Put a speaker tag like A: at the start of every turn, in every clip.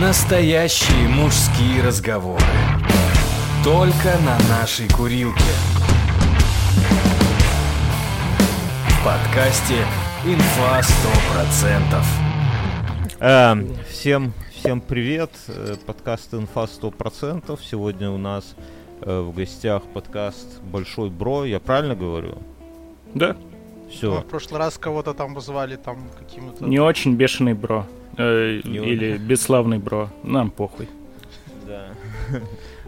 A: Настоящие мужские разговоры. Только на нашей курилке. В подкасте «Инфа 100%».
B: Эм, всем, всем привет. Э, Подкаст «Инфа 100%». Сегодня у нас э, в гостях подкаст «Большой Бро». Я правильно говорю?
C: Да,
D: Мы
B: Все.
D: в прошлый раз кого-то там вызвали там каким-то...
C: не очень бешеный бро. Э, или бесславный бро. Нам похуй.
B: Да.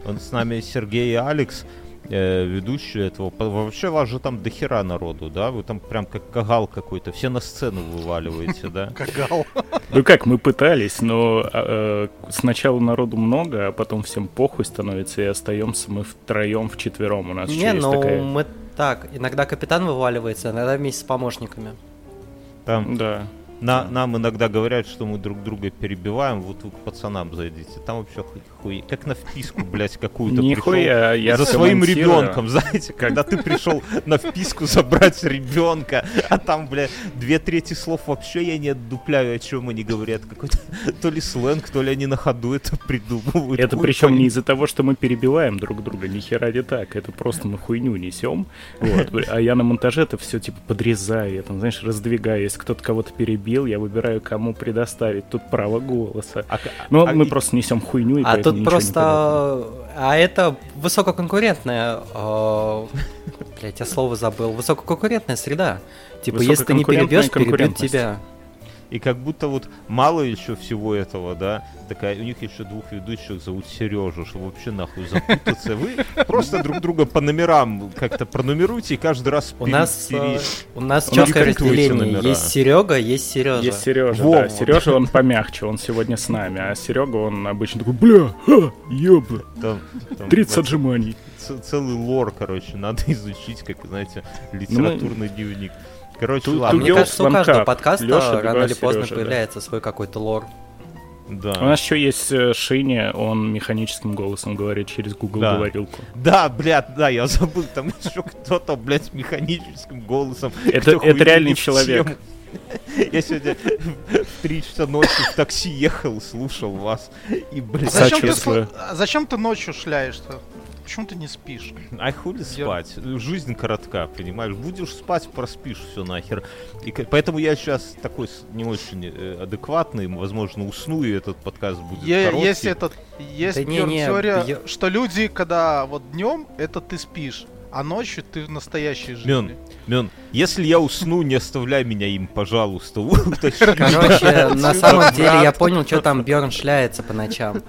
B: Он с нами Сергей и Алекс, э, ведущие этого. Вообще вас же там дохера народу, да? Вы там прям как кагал какой-то. Все на сцену вываливаете, да?
D: Кагал.
C: Ну как, мы пытались, но э, сначала народу много, а потом всем похуй становится, и остаемся мы втроем, вчетвером. У нас
E: Не,
C: есть
E: ну мы так, иногда капитан вываливается, иногда вместе с помощниками.
B: Там
C: Да.
B: На, нам иногда говорят, что мы друг друга перебиваем, вот вы к пацанам зайдите. Там вообще хуй, как на вписку, блядь, какую-то
C: Нихуя,
B: пришел
C: я
B: за своим ребенком, знаете, когда ты пришел на вписку забрать ребенка, а там, блядь, две трети слов вообще я не отдупляю, о чем они говорят. Какой-то то ли сленг, то ли они на ходу это придумывают.
C: Это причем не из-за того, что мы перебиваем друг друга, ни хера не так. Это просто мы хуйню несем. Вот. А я на монтаже это все типа подрезаю, я там, знаешь, раздвигаю. Если кто-то кого-то перебил, я выбираю, кому предоставить тут право голоса.
B: А к-
C: Но
B: а
C: мы
B: и-
C: просто несем хуйню, и
E: А тут просто... А это высококонкурентная... э, Блять, я слово забыл. Высококонкурентная среда. Типа, если ты не перебьешь, перебьют тебя.
B: И как будто вот мало еще всего этого, да, такая, у них еще двух ведущих зовут Сережа, чтобы вообще нахуй запутаться. Вы просто друг друга по номерам как-то пронумеруйте и каждый раз
E: У нас, э, у нас
B: Ну,
E: четкое разделение. Есть Серега, есть Сережа.
C: Есть Сережа, да. Сережа, он помягче, он сегодня с нами. А Серега, он обычно такой, бля, ха,
B: там
C: 30
B: вообще
C: отжиманий.
B: целый лор, короче, надо изучить, как, знаете,
C: Ну,
B: литературный дневник. Короче,
C: Тут-
E: А
B: ладно.
C: тут
E: мне кажется, у каждого подкаста
C: Лёша,
E: рано или поздно
C: Серёжа, да.
E: появляется свой какой-то лор.
B: Да.
C: У нас еще есть э, Шиня, он механическим голосом говорит через Google
B: Да.
C: говорилку.
B: Да, блядь, да, я забыл, там еще кто-то, блядь, с механическим голосом.
C: Это- это реальный человек.
B: Я сегодня в 3 часа ночи в такси ехал, слушал вас, и, блядь,
D: Зачем ты, а зачем ты ночью шляешься? Почему ты не спишь?
B: Ай, хули спать? Жизнь коротка, понимаешь? Будешь спать, проспишь все нахер. И поэтому я сейчас такой не очень э, адекватный, возможно, усну, и этот подкаст будет
D: Е-
B: короткий.
D: есть этот, есть
E: Да не, не,
D: теория,
E: я-
D: что люди, когда вот днем, это ты спишь, а ночью ты в настоящей жизни.
B: Мён, Мён, если я усну, не оставляй меня им, пожалуйста. уточни.
E: Короче, на самом деле я понял, что там Бьорн шляется по ночам.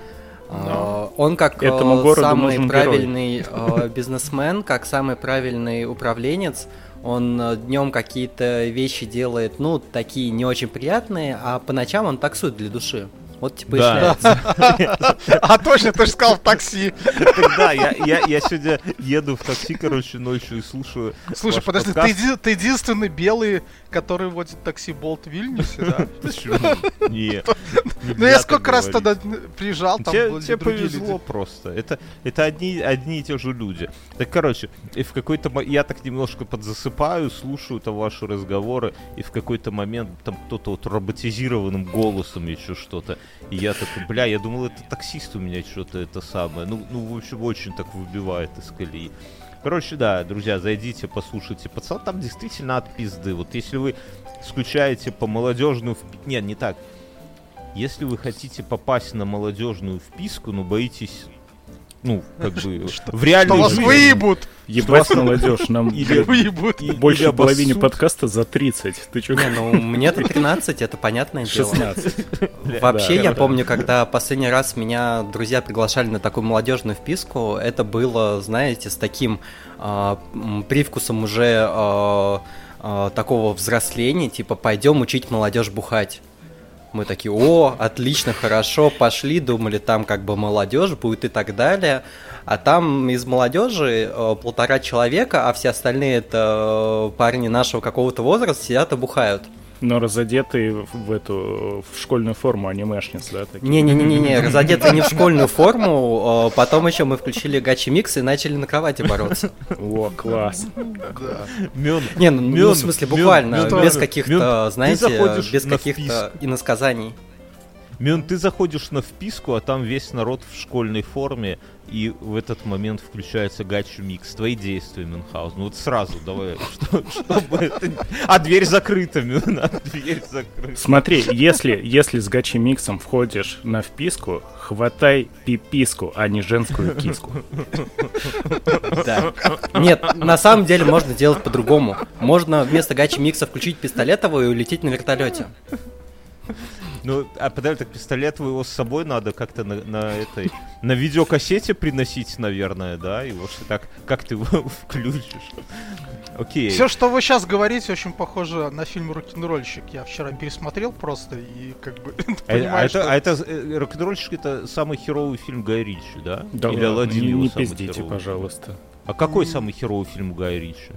E: А, Он как
C: Этому
E: э, самый правильный э, бизнесмен, как самый правильный управленец, он днем какие-то вещи делает, ну, такие не очень приятные, а по ночам он таксует для души. Вот типа и
B: Да.
E: шляется.
D: А точно, ты же сказал в такси.
B: Тогда я, я, я сегодня еду в такси, короче, ночью и слушаю
D: Слушай, подожди, ты, единственный белый, который водит такси Болт в Вильнюсе, да?
B: Почему? Не.
D: Ну я сколько раз тогда приезжал, там
B: Тебе,
D: были
B: тебе повезло просто. Это, это одни, одни и те же люди. Так, короче, и в какой-то мо- я так немножко подзасыпаю, слушаю там ваши разговоры, и в какой-то момент там кто-то вот роботизированным голосом еще что-то. И я такой, бля, я думал, это таксист у меня что-то это самое. Ну, ну, в общем, очень так выбивает из колеи. Короче, да, друзья, зайдите, послушайте. Пацан там действительно от пизды. Вот если вы скучаете по молодежную... Нет, не так. Если вы хотите попасть на молодежную вписку, но боитесь, ну, как бы, в
D: Что
B: реальной
D: вас выебут!
C: Ебать, молодежь, нам
B: Или-
D: Выебут!
B: и-
C: больше
B: или
C: половине подкаста за 30. Ты чё?
E: Не, ну мне-то 13, это понятное дело.
C: 16.
E: Вообще,
C: Да,
E: я
C: да.
E: помню, когда последний раз меня друзья приглашали на такую молодежную вписку, это было, знаете, с таким а, привкусом уже а, а, такого взросления, типа пойдем учить молодежь бухать. Мы такие, о, отлично, хорошо, пошли, думали, там как бы молодежь будет и так далее. А там из молодежи э, полтора человека, а все остальные это э, парни нашего какого-то возраста сидят и бухают.
C: Но разодетые в эту в школьную форму анимешниц, да?
E: Не-не-не-не, разодеты не в школьную форму, а потом еще мы включили гачи микс и начали на кровати бороться.
C: О, класс.
B: Мён,
E: Не, ну, ну, в смысле, буквально, без каких-то, знаете, без каких-то иносказаний.
B: Мюн, ты заходишь на вписку, а там весь народ в школьной форме, и в этот момент включается гачу микс. Твои действия, Мюнхгаузен. Ну вот сразу давай, что, чтобы это... А дверь закрыта, Мюн, а дверь закрыта.
C: Смотри, если, если с гачи миксом входишь на вписку, хватай пиписку, а не женскую киску.
E: Да. Нет, на самом деле можно делать по-другому. Можно вместо гачи микса включить пистолетовую и улететь на вертолете.
B: Ну, а подожди, так пистолет его с собой надо как-то на, на этой... На видеокассете приносить, наверное, да? Его что так... Как ты его включишь? Окей.
D: Все, что вы сейчас говорите, очень похоже на фильм «Рок-н-ролльщик». Я вчера пересмотрел просто и как бы
B: А, а
D: понимаю,
B: это, а это э, рок-н-ролльщик это самый херовый фильм Гая Ричи, да?
C: Да
B: Или
C: ладно,
B: Аладдин
C: не,
B: его
C: не
B: самый
C: пиздите,
B: херовый?
C: пожалуйста.
B: А какой самый херовый фильм Гая Ричи?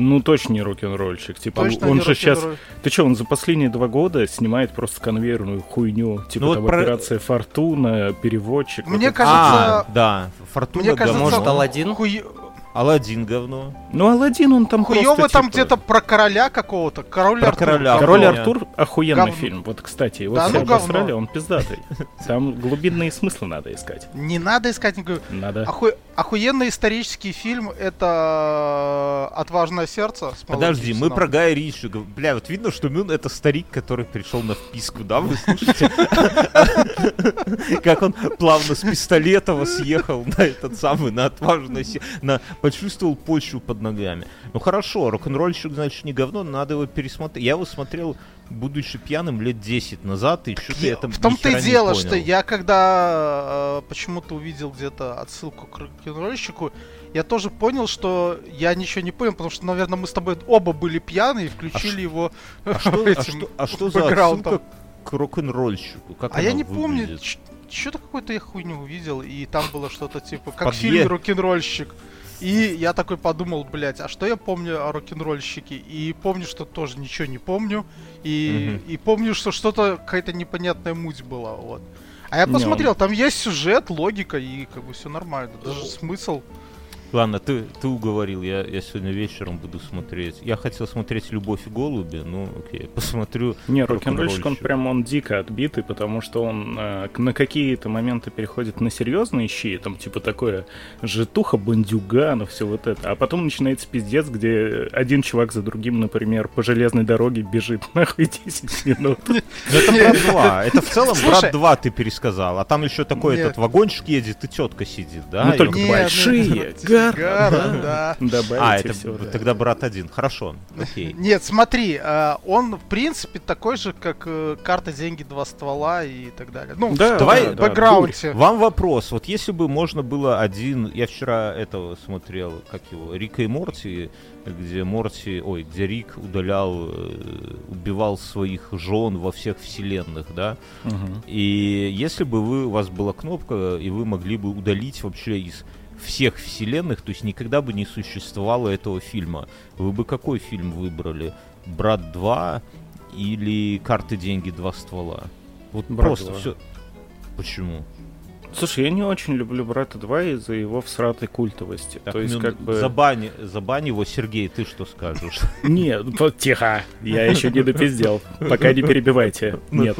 C: Ну, точно не рок-н-ролльщик. Типа,
D: Точно
C: он же сейчас... Ты что, он за последние два года снимает просто конвейерную хуйню. Типа,
B: Ну вот
C: там
B: про-
C: операция Фортуна, переводчик.
D: Мне
C: вот
D: кажется,
B: а, да, Фортуна
D: Мне кажется,
B: говно.
E: Может, Аладдин?
D: хуй-
B: Аладдин говно.
C: Ну, Алладин, он там
D: хуёво
C: просто,
D: там
C: типа,
D: где-то про короля какого-то. Король
B: Про
D: Артур.
B: короля.
C: Король
B: Говно.
C: Артур охуенный
D: Говно.
C: фильм. Вот, кстати, его
D: Да
C: все
D: ну говно.
C: обосрали, он пиздатый. Там глубинные смыслы надо искать.
D: Не надо искать никакой...
C: Надо.
D: Оху- Охуенный исторический фильм это «Отважное сердце».
B: Подожди, мы про Гая Ричи. Бля, вот видно, что Мюн это старик, который пришел на вписку, да? Вы слышите? Как он плавно с Пистолетова съехал на этот самый, на отважный, се- на почувствовал почву под ногами. Ну хорошо, рок-н-ролльщик, значит, не говно, надо его пересмотреть. Я его смотрел, будучи пьяным, лет 10 назад, и что-то я там
D: В том-то и дело, что я когда э, почему-то увидел где-то отсылку к рок-н-ролльщику, я тоже понял, что я ничего не понял, потому что, наверное, мы с тобой оба были пьяны и включили его
B: А что, а
D: этим
B: что- а что за отсылка к рок-н-ролльщику? Как
D: А я не помню, что-то какую-то я хуйню увидел, и там было что-то типа, как
B: Подъе-
D: фильме «Рок-н-ролльщик». И я такой подумал, блядь, а что я помню о рок-н-ролльщике? И помню, что тоже ничего не помню. И, и помню, что что-то, какая-то непонятная муть была, вот. А я
C: Не,
D: посмотрел, там есть сюжет, логика, и как бы все нормально. Даже смысл.
B: Ладно, ты, ты уговорил, я, я сегодня вечером буду смотреть. Я хотел смотреть «Любовь и голуби», ну окей, посмотрю.
C: Не, рок-н-ролльщик, он
B: рок-н-ролльщик.
C: прям он дико отбитый, потому что он э, на какие-то моменты переходит на серьезные щи, там типа такое житуха, бандюгана, все вот это. А потом начинается пиздец, где один чувак за другим, например, по железной дороге бежит нахуй 10 минут.
B: Ну, это «Брат 2», это в целом. «Брат 2» ты пересказал, а там еще такой этот вагончик едет и тетка сидит, да?
C: Ну только
B: он-
D: ну,
C: большие,
D: Гара,
C: гара,
D: да.
C: Добавите
B: А, это
C: всё, да.
B: тогда «Брат 1», хорошо, окей.
D: Нет, смотри, э, он в принципе такой же, как э, карта деньги два ствола и так далее. Ну,
C: Да,
B: Давай,
C: да,
D: бэкграунде.
B: Вам вопрос, вот если бы можно было один, я вчера этого смотрел, как его, Рика и Морти, где Морти, ой, где Рик удалял, э, убивал своих жен во всех вселенных, да,
C: Мгм.
B: И если бы вы, у вас была кнопка, и вы могли бы удалить вообще из всех вселенных, то есть никогда бы не существовало этого фильма, вы бы какой фильм выбрали? Брат 2 или карты, деньги, два ствола? Вот
C: «Брат
B: просто
C: 2».
B: все. Почему?
C: Слушай, я не очень люблю брата 2 из-за его всратой культовости.
B: Так,
C: То есть,
B: ну,
C: как бы.
B: забани, забани его, Сергей, ты что скажешь?
C: Нет, ну, тихо, я еще не допиздел. Пока не перебивайте. Нет.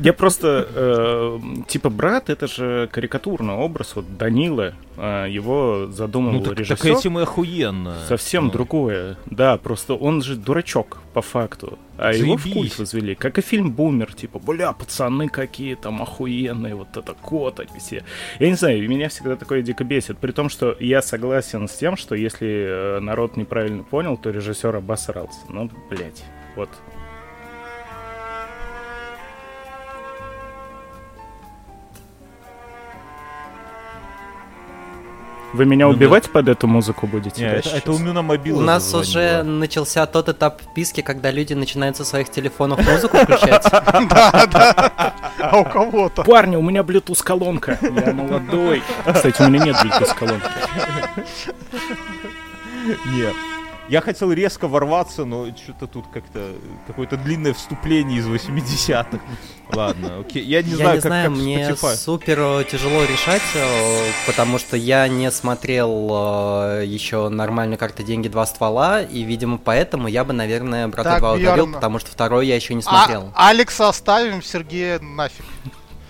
C: Я просто, э, типа, брат, это же карикатурный образ, вот Данила, э, его задумал
B: Ну так, так
C: режиссер.
B: этим и охуенно.
C: Совсем
B: Ну.
C: другое. Да, просто он же дурачок, по факту. А его в культ возвели. Как и фильм Бумер, типа, бля, пацаны какие там охуенные, вот это кот, они все. Я не знаю, меня всегда такое дико бесит. При том, что я согласен с тем, что если э, народ неправильно понял, то режиссер обосрался. Ну, блядь, вот. Вы меня
B: Ну,
C: убивать под эту музыку будете?
B: Не,
C: да,
B: это, это у меня мобила
E: У нас уже начался тот этап вписки, когда люди начинают со своих телефонов музыку включать.
D: Да, да. А у кого-то.
C: Парни, у меня Bluetooth колонка. Я молодой. Кстати, у меня нет Bluetooth колонки.
B: Нет. Я хотел резко ворваться, но что-то тут как-то какое-то длинное вступление из 80-х. Ладно, окей. Я не
E: я
B: знаю,
E: не
B: как,
E: знаю,
B: как
E: мне
B: Spotify.
E: супер э, тяжело решать, э, потому что я не смотрел э, еще нормально карты деньги два ствола, и, видимо, поэтому я бы, наверное, брата
D: Так,
E: 2 удалил, потому что второй я еще не смотрел.
D: А, Алекса оставим, Сергея нафиг.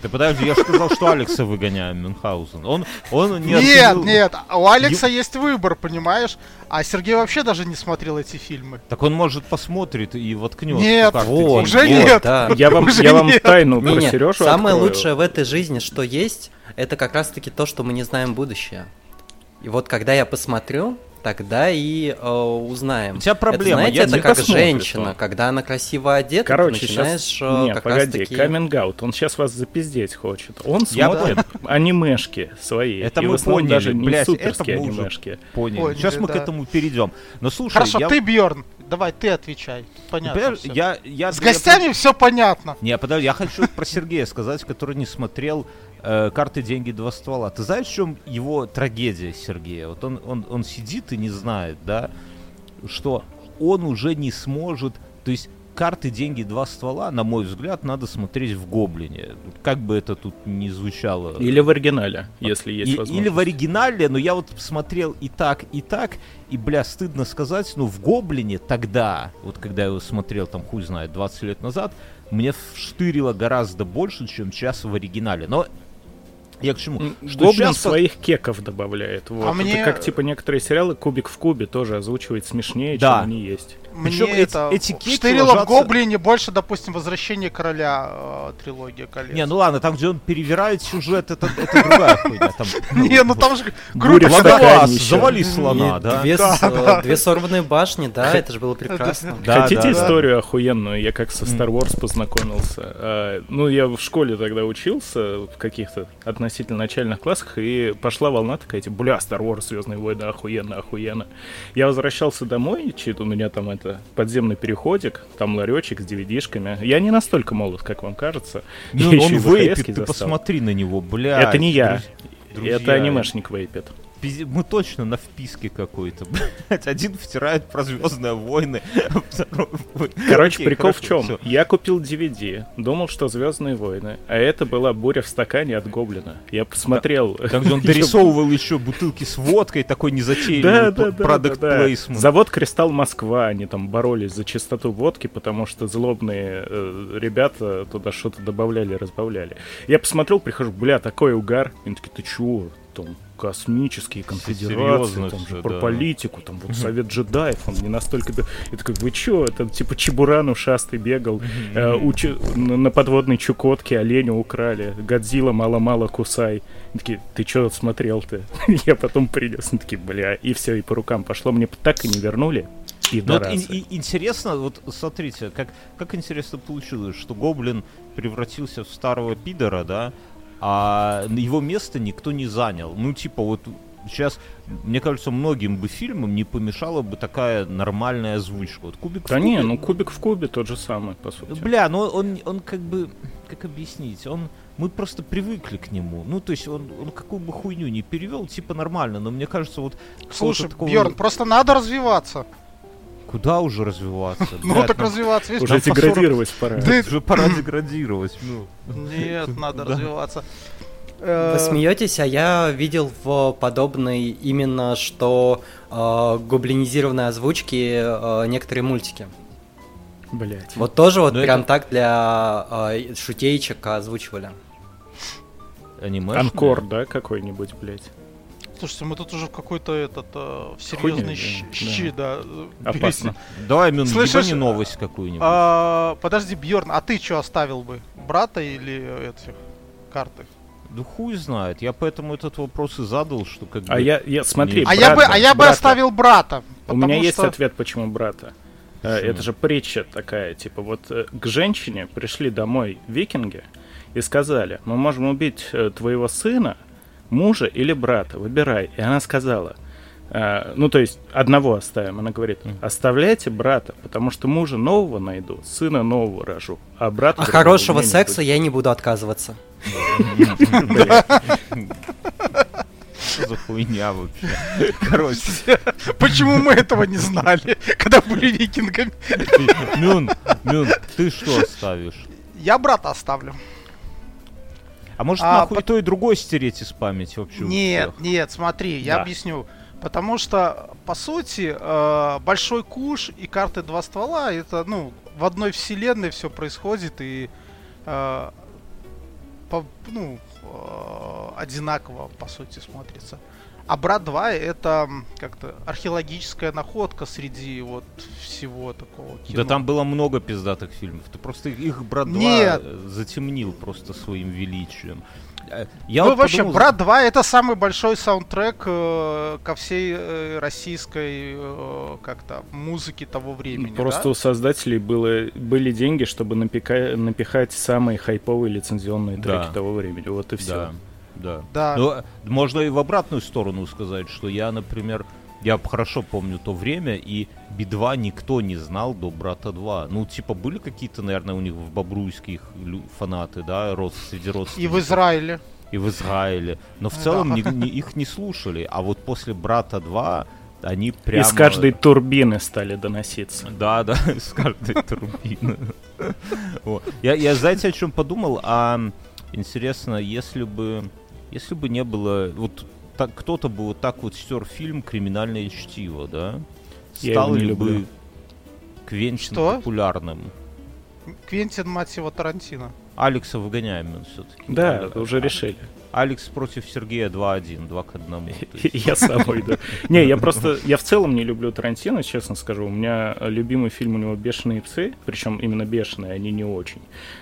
B: Ты подожди, я же сказал, что Алекса выгоняем, Мюнхгаузен. Он, он не
D: Нет,
B: оценил-
D: нет, у Алекса есть выбор, понимаешь? А Сергей вообще даже не смотрел эти фильмы.
B: Так он, может, посмотрит и воткнет.
D: Нет,
E: Вот,
D: уже
E: вот,
D: нет.
E: да.
C: Я вам,
D: Уже
C: я вам
D: нет.
C: тайну про
E: Не-не,
C: Сережу
E: самое
C: открою.
E: лучшее в этой жизни, что есть, это как раз-таки то, что мы не знаем будущее. И вот когда я посмотрю, тогда и э, узнаем.
B: У тебя проблема,
E: Это, знаете,
B: я
E: это как женщина,
C: что.
E: когда она красиво одета,
C: Короче,
E: ты начинаешь
C: сейчас...
E: э,
C: Не,
E: как
C: погоди,
E: раз-таки...
C: каминг-аут. Он сейчас вас запиздеть хочет. Он
B: Я
C: смотрит анимешки свои.
B: Это
C: и
B: мы поняли,
C: даже не
B: блядь,
C: суперские
B: это мы уже
C: анимешки.
B: Поняли.
D: Поняли,
B: Сейчас мы к
D: да.
B: этому перейдем. Но слушай,
D: Хорошо,
B: я...
D: ты Бьорн, давай ты отвечай. Понятно. Всё.
B: я, я,
D: С
B: я-
D: гостями все понятно.
B: Не, подожди, я хочу про Сергея сказать, который не смотрел э, карты деньги два ствола. Ты знаешь, в чем его трагедия Сергея? Вот он, он, он сидит и не знает, да, что он уже не сможет, то есть карты деньги два ствола, на мой взгляд, надо смотреть в Гоблине. Как бы это тут не звучало.
C: Или в оригинале, если есть
B: И-
C: возможность.
B: или в оригинале, но я вот смотрел и так, и так, и, бля, стыдно сказать, ну, в Гоблине тогда, вот когда я его смотрел, там, хуй знает, 20 лет назад, мне вштырило гораздо больше, чем сейчас в оригинале. Но я к чему? Что
C: Гоблин
B: по-
C: своих кеков добавляет. Вот.
D: А
C: Это
D: мне-
C: как типа некоторые сериалы Кубик в кубе тоже озвучивает смешнее,
B: Да.
C: чем они есть.
D: Мне
B: Причём эти-
D: это
B: эти кеки
D: в
B: ложатся-
D: Гоблине больше, допустим, Возвращение Короля э, трилогия колец.
B: Не, ну ладно, там, где он перевирает сюжет, это, это другая хуйня. Там,
D: Не, ну там же
C: Буря
D: грубо
C: в
B: Логоваз,
C: стакане ещё.
B: завали слона, да?
E: Две, э, сорванные башни, да, это же было прекрасно.
C: Хотите историю охуенную? Я как со. Star Wars познакомился. А, ну, я в школе тогда учился, в каких-то относительно начальных классах, и пошла волна такая, типа, бля, Star Wars, Звездные войны, охуенно, охуенно. Я возвращался домой, чит у меня там это подземный переходик, там ларечек с DVD-шками. Я не настолько молод, как вам кажется.
B: Ну,
C: Я
B: он вейпит, ты
C: застал.
B: посмотри на него, бля.
C: Это не я.
B: друзья.
C: Это анимешник вейпит.
B: Мы точно на вписке какой-то. Один втирает про Звездные войны, а второй...
C: Короче,
B: Окей,
C: прикол в
B: хорошо,
C: чем?
B: всё.
C: Я купил DVD, думал, что Звездные войны, а это была буря в стакане от Гоблина. Я посмотрел.
B: Там, где он дорисовывал еще бутылки с водкой, такой
C: Да,
B: незатейливый
C: да, да,
B: продукт
C: да, да. Завод Кристалл Москва, они там боролись за чистоту водки, потому что злобные э, ребята туда что-то добавляли, разбавляли. Я посмотрел, прихожу, бля, такой угар. Они такие, ты чего? Там космические конфедерации, там же про
B: да.
C: политику, там вот совет джедаев, он не настолько... Я такой, вы чё? Там типа Чебуран ушастый бегал, э, у Чу- на подводной Чукотке оленя украли, Годзилла мало-мало кусай. Они такие, ты чё смотрел-то? Я потом принес, они такие, бля, и все, и по рукам пошло. Мне так и не вернули. И
B: Ну вот ин- и- интересно, вот смотрите, как, как интересно получилось, что Гоблин превратился в старого пидора, да, а его место никто не занял. Ну, типа, вот сейчас, мне кажется, многим бы фильмам не помешала бы такая нормальная озвучка. Вот Кубик в
C: Да не,
B: Кубе-
C: ну кубик в кубе тот же самый, по сути.
B: Бля, ну он, он как бы, как объяснить, он, мы просто привыкли к нему. Ну, то есть он, он какую бы хуйню не перевел, типа нормально, но мне кажется, вот...
D: Слушай,
B: такого-
D: Бьорн, просто надо развиваться.
B: Куда уже развиваться?
D: Ну так развиваться. видишь,
C: Уже
D: там по 40
C: деградировать пора.
D: Ты-
B: Уже пора деградировать, ну.
D: Нет, надо
B: Да.
D: развиваться.
E: Вы
D: Э,
E: смеетесь, а я видел в подобной именно что э, гоблинизированной озвучки э, некоторые мультики.
C: Блять.
E: Вот тоже вот
B: Ну,
E: прям
B: это-
E: так для э, шутеечек озвучивали.
B: Аниме.
C: Анкор, да, какой-нибудь, блять.
D: Слушайте, мы тут уже в какой-то этот э, в серьезный щ-
C: да.
D: щи, да. э,
C: Опасно.
B: Давай, Мюн,
D: Слышишь,
B: ебани новость какую-нибудь.
D: А, подожди, Бьорн, а ты что оставил бы? Брата или этих карты?
B: Да хуй знает. Я поэтому этот вопрос и задал, что как бы...
C: А я, я смотри,
D: А я бы, а я бы
C: брата.
D: оставил брата.
C: У меня
D: потому
C: есть
D: что-
C: ответ, почему брата. Э,
B: Почему?
C: Это же притча такая, типа вот э, к женщине пришли домой викинги и сказали, мы можем убить твоего сына, мужа или брата, выбирай. И она сказала, э, ну то есть одного оставим. Она говорит, оставляйте брата, потому что мужа нового найду, сына нового рожу, а брата...
E: А хорошего
C: не
E: секса
C: будет».
E: я не буду отказываться.
B: Что за хуйня вообще? Короче,
D: Почему мы этого не знали, когда были викингами?
B: Мюн, Мюн, ты что оставишь?
D: Я брата оставлю.
B: А может
D: А,
B: нахуй
D: по-
B: то, и другое стереть из памяти вообще?
D: Нет, нет, смотри, я
B: Да.
D: объясню. Потому что, по сути, э, Большой Куш и карты Два Ствола, это, ну, в одной вселенной все происходит и, э, по- ну, э, одинаково, по сути, смотрится. А Брат 2 это как-то археологическая находка среди вот всего такого кино.
B: Да там было много пиздатых фильмов. Ты просто их брат 2
D: Нет.
B: затемнил просто своим величием. Э, Я
D: ну,
B: вот
D: вообще,
B: подумал-
D: Брат 2 это самый большой саундтрек э, ко всей э, российской э, как-то музыке того времени.
C: Просто
D: да?
C: у создателей было, были деньги, чтобы напика- напихать самые хайповые лицензионные треки
B: Да.
C: того времени. Вот и все.
B: Да, да.
D: Да.
B: Но э, можно и в обратную сторону сказать, что я, например, я хорошо помню то время, и Би-2 никто не знал до Брата 2. Ну, типа, были какие-то, наверное, у них в Бобруйске их лю- фанаты, да, род, среди
D: И
B: родственников.
D: в Израиле.
B: и в Израиле. Но в
D: Да.
B: целом ни- ни- их не слушали. А вот после Брата 2 они прямо...
C: Из каждой турбины стали доноситься.
B: Да, да, из каждой турбины. Я, знаете, о чем подумал? А интересно, если бы, если бы не было, вот так, кто-то бы вот так вот стер фильм «Криминальное чтиво», да?
C: Я
B: Стал ли
C: люблю.
B: бы Квентин
D: Что?
B: популярным?
D: Квентин, мать его, Тарантино.
B: Алекса выгоняем все-таки.
C: Да, уже решили.
B: Алекс против Сергея 2-1, 2 к 1.
C: Я сам иду. Не, я просто, я в целом не люблю Тарантино, честно скажу. У меня любимый фильм у него «Бешеные псы», причем именно бешеные, они не очень.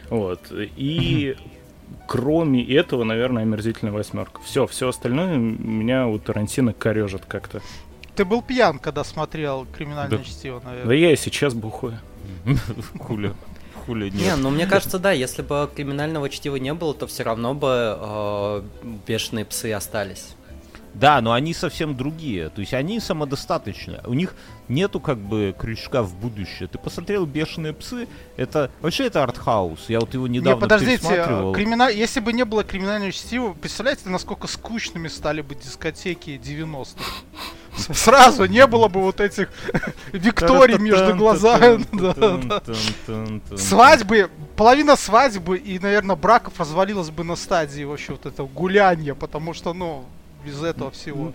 C: Вот. И кроме этого, наверное, «Омерзительная восьмерка». Все, все остальное меня у Тарантино корежит как-то.
D: Ты был пьян, когда смотрел криминальное
B: Да.
D: чтиво,
C: Да
D: наверное.
C: я и сейчас бухаю.
B: Хуля. Хуля
E: Не,
B: нет.
E: ну мне кажется, да, если бы криминального чтива не было, то все равно бы э, бешеные псы остались.
B: Да, но они совсем другие. То есть они самодостаточны. У них нету как бы крючка в будущее. Ты посмотрел «Бешеные псы», это... Вообще это артхаус. Я вот его
D: Не,
B: недавно
D: подождите,
B: пересматривал.
D: кримина- если бы не было криминального чтива, представляете, насколько скучными стали бы дискотеки 90-х? С- Сразу не было бы вот этих Викторий между глазами. Свадьбы, половина свадьбы и, наверное, браков развалилась бы на стадии вообще вот этого гуляния, потому что, ну, без этого всего.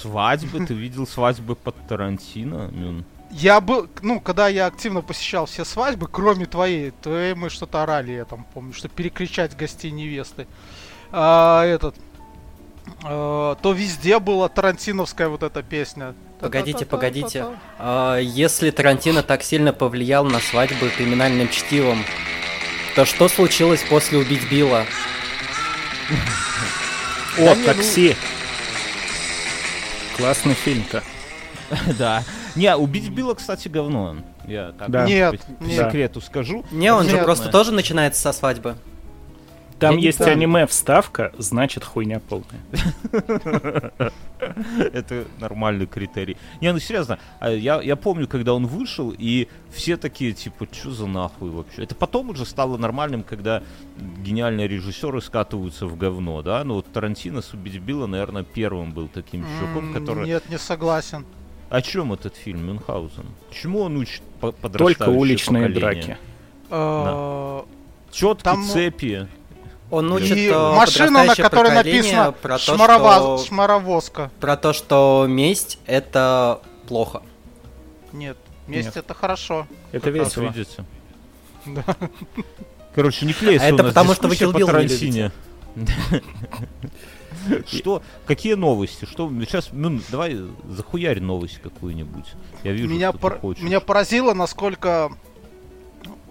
B: Свадьбы? Ты видел свадьбы под Тарантино? Мюн?
D: Я был, ну, когда я активно посещал все свадьбы, кроме твоей, твоей мы что-то орали, я там помню, что перекричать гостей невесты. А, этот, а, то везде была тарантиновская вот эта песня.
E: Погодите, погодите. А, если Тарантино так сильно повлиял на свадьбы криминальным чтивом, то что случилось после «Убить Билла»?
C: О,
B: не, ну-
C: такси! Классный фильм-то.
B: Да. Не, убить Билла, кстати, говно. Я так
C: Да.
D: Нет,
B: по, секрету скажу.
E: Не, он же
D: Нет,
E: просто
B: нет.
E: тоже начинается со свадьбы.
C: Там
B: Я
C: есть
B: помню.
C: аниме-вставка, значит хуйня полная.
B: Это нормальный критерий. Не, ну серьезно, а я, я помню, когда он вышел, и все такие, типа, что за нахуй вообще? Это потом уже стало нормальным, когда гениальные режиссеры скатываются в говно, да? Ну вот Тарантино с «Убить Билла», наверное, первым был таким чуваком, который...
D: Нет, не согласен.
B: О чем этот фильм, Мюнхгаузен? Чему он учит по-
C: Только
B: подрастающее
C: уличные
B: поколение?
C: драки.
D: Э,
B: Четкие
D: Там-
B: цепи.
E: Он учит
D: И
E: э,
D: машина, на которой написано
E: про то,
D: «Шмаровоз-
E: что...
D: шмаровозка.
E: про то, что месть это плохо.
D: Нет, месть
C: Нет.
D: это хорошо.
C: Это
B: Вот
C: весело.
B: видите.
D: Да.
B: Короче, не клеится
E: А
B: у
E: это
B: нас
E: потому, что вы Kill
B: по
E: Bill не.
B: Что? Какие новости? Что? Сейчас, ну, давай захуярь новость какую-нибудь. Я вижу,
D: меня,
B: что
D: пор- меня поразило, насколько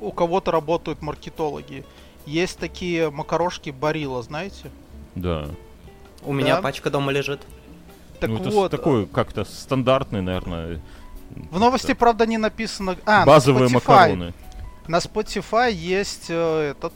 D: у кого-то работают маркетологи. Есть такие макарошки Барила, знаете?
B: Да.
E: У меня
D: Да?
E: пачка дома лежит.
D: Так
B: ну, это
D: вот,
B: такой как-то стандартный, наверное,
D: в новости, правда, не написано... А, на
B: базовые
D: Spotify.
B: макароны.
D: На Spotify есть э, этот...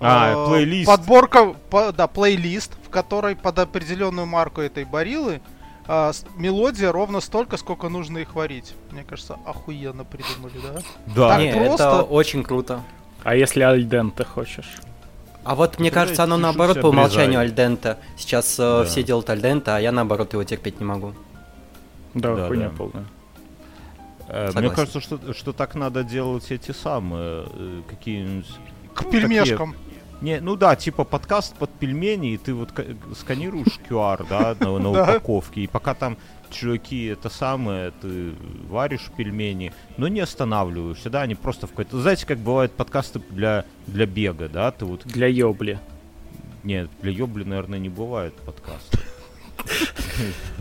B: А,
D: э,
B: плейлист.
D: Подборка, по- да, плейлист, в которой под определенную марку этой барилы э, мелодия ровно столько, сколько нужно их варить. Мне кажется, охуенно придумали, да?
B: Да.
D: Так
E: Не,
D: просто?
E: это очень круто.
C: А если альденте хочешь?
E: А вот мне кажется, оно наоборот по умолчанию альдента. Сейчас э,
B: Да.
E: все делают альдента, а я наоборот его терпеть не могу.
C: Да,
B: Да,
C: хуйня
B: да.
C: полная.
B: Э, Мне
E: Согласен.
B: кажется, что, что так надо делать эти самые э, какие-нибудь.
D: К пельмешкам.
B: Не, ну да, типа подкаст под пельмени, и ты вот ка- сканируешь QR, да, на, на упаковке, и пока там чуваки это самое, ты варишь пельмени, но не останавливаешься, да, они просто в какой-то... Знаете, как бывают подкасты для, для бега, да, ты вот...
C: Для ёбли.
B: Нет, для ёбли, наверное, не бывает подкаста.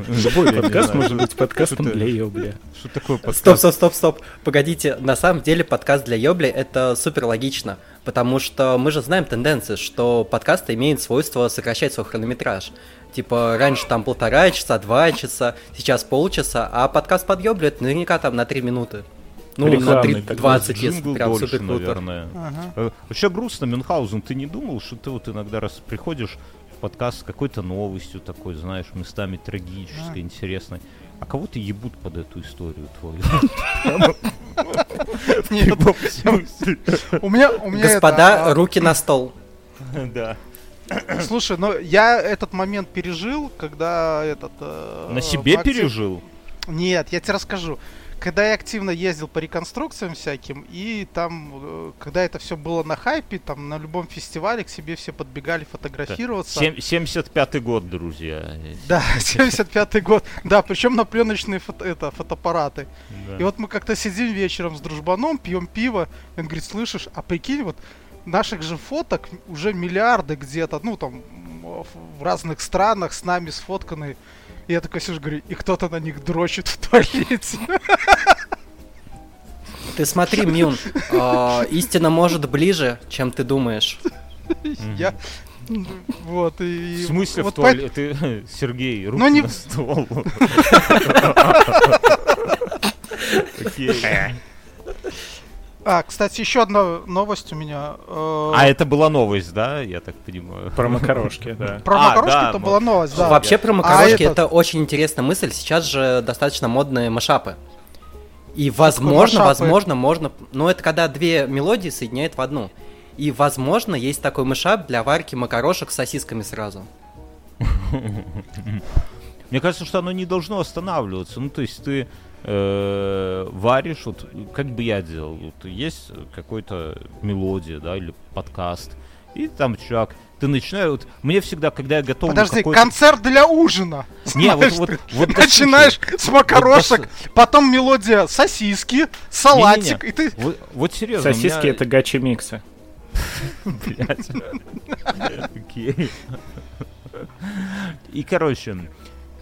C: Любой подкаст может быть подкастом для ёбли.
B: Что такое подкаст?
E: Стоп, стоп, стоп, стоп. Погодите, на самом деле подкаст для Йобли это супер логично, потому что мы же знаем тенденции, что подкасты имеют свойство сокращать свой хронометраж. Типа раньше там полтора часа, два часа, сейчас полчаса, а подкаст под Йобли это наверняка там на три минуты. Ну, на
C: Рекламный
E: три-
C: такой.
E: 20, если прям
B: дольше,
E: супер круто.
B: наверное.
D: Ага.
B: Э, Вообще грустно, Мюнхгаузен, ты не думал, что ты вот иногда раз приходишь в подкаст с какой-то новостью такой, знаешь, местами трагической, интересной, а кого то ебут под эту историю твою?
D: Нет, у меня,
E: Господа,
D: а,
E: руки на стол.
B: Да.
D: Слушай, ну я этот момент пережил, когда этот... э,
B: На себе
D: актив-
B: пережил?
D: Нет, я тебе расскажу. Когда я активно ездил по реконструкциям всяким, и там, э, когда это все было на хайпе, там на любом фестивале к себе все подбегали фотографироваться.
B: Сем- 75-й год, друзья.
D: Да, 75-й год. Да, причем на пленочные фото- это, фотоаппараты.
B: Да.
D: И вот мы как-то сидим вечером с дружбаном, пьем пиво. И он говорит, слышишь, а прикинь, вот наших же фоток уже миллиарды где-то, ну там в разных странах с нами сфотканы. И я такой сижу, говорю, и кто-то на них дрочит в туалете.
E: Ты смотри, Мюн, а, истина может ближе, чем ты думаешь.
D: Я... Вот, и...
B: В смысле
D: вот
B: в туалет? Ты, Сергей, руки
D: Ну, не-
B: на стол. Окей.
D: А, кстати, еще одна новость у меня. э,
B: А это была новость, да, я так понимаю?
C: Про макарошки, да.
D: Про
B: А,
D: макарошки
B: да,
D: это была новость, да.
E: Вообще про
D: А
E: макарошки это очень интересная мысль. Сейчас же достаточно модные машапы. И возможно, возможно, можно... Ну, это когда две мелодии соединяют в одну. И, возможно, есть такой мышап для варки макарошек с сосисками сразу.
B: Мне кажется, что оно не должно останавливаться. Ну, то есть ты э, варишь, вот как бы я делал, вот есть какой-то мелодия, да, или подкаст, и там чувак, ты начинаешь, вот мне всегда, когда я готовлю
D: Подожди, концерт для ужина.
B: Не, вот,
D: Знаешь,
B: вот,
D: ты
B: вот да
D: Начинаешь
B: слушай,
D: с макарошек, потом мелодия сосиски, салатик,
B: Не-не-не.
D: и ты...
B: Вот, вот серьезно,
C: Сосиски
B: меня-
C: это гачи миксы.
B: Блядь. Окей. И, короче,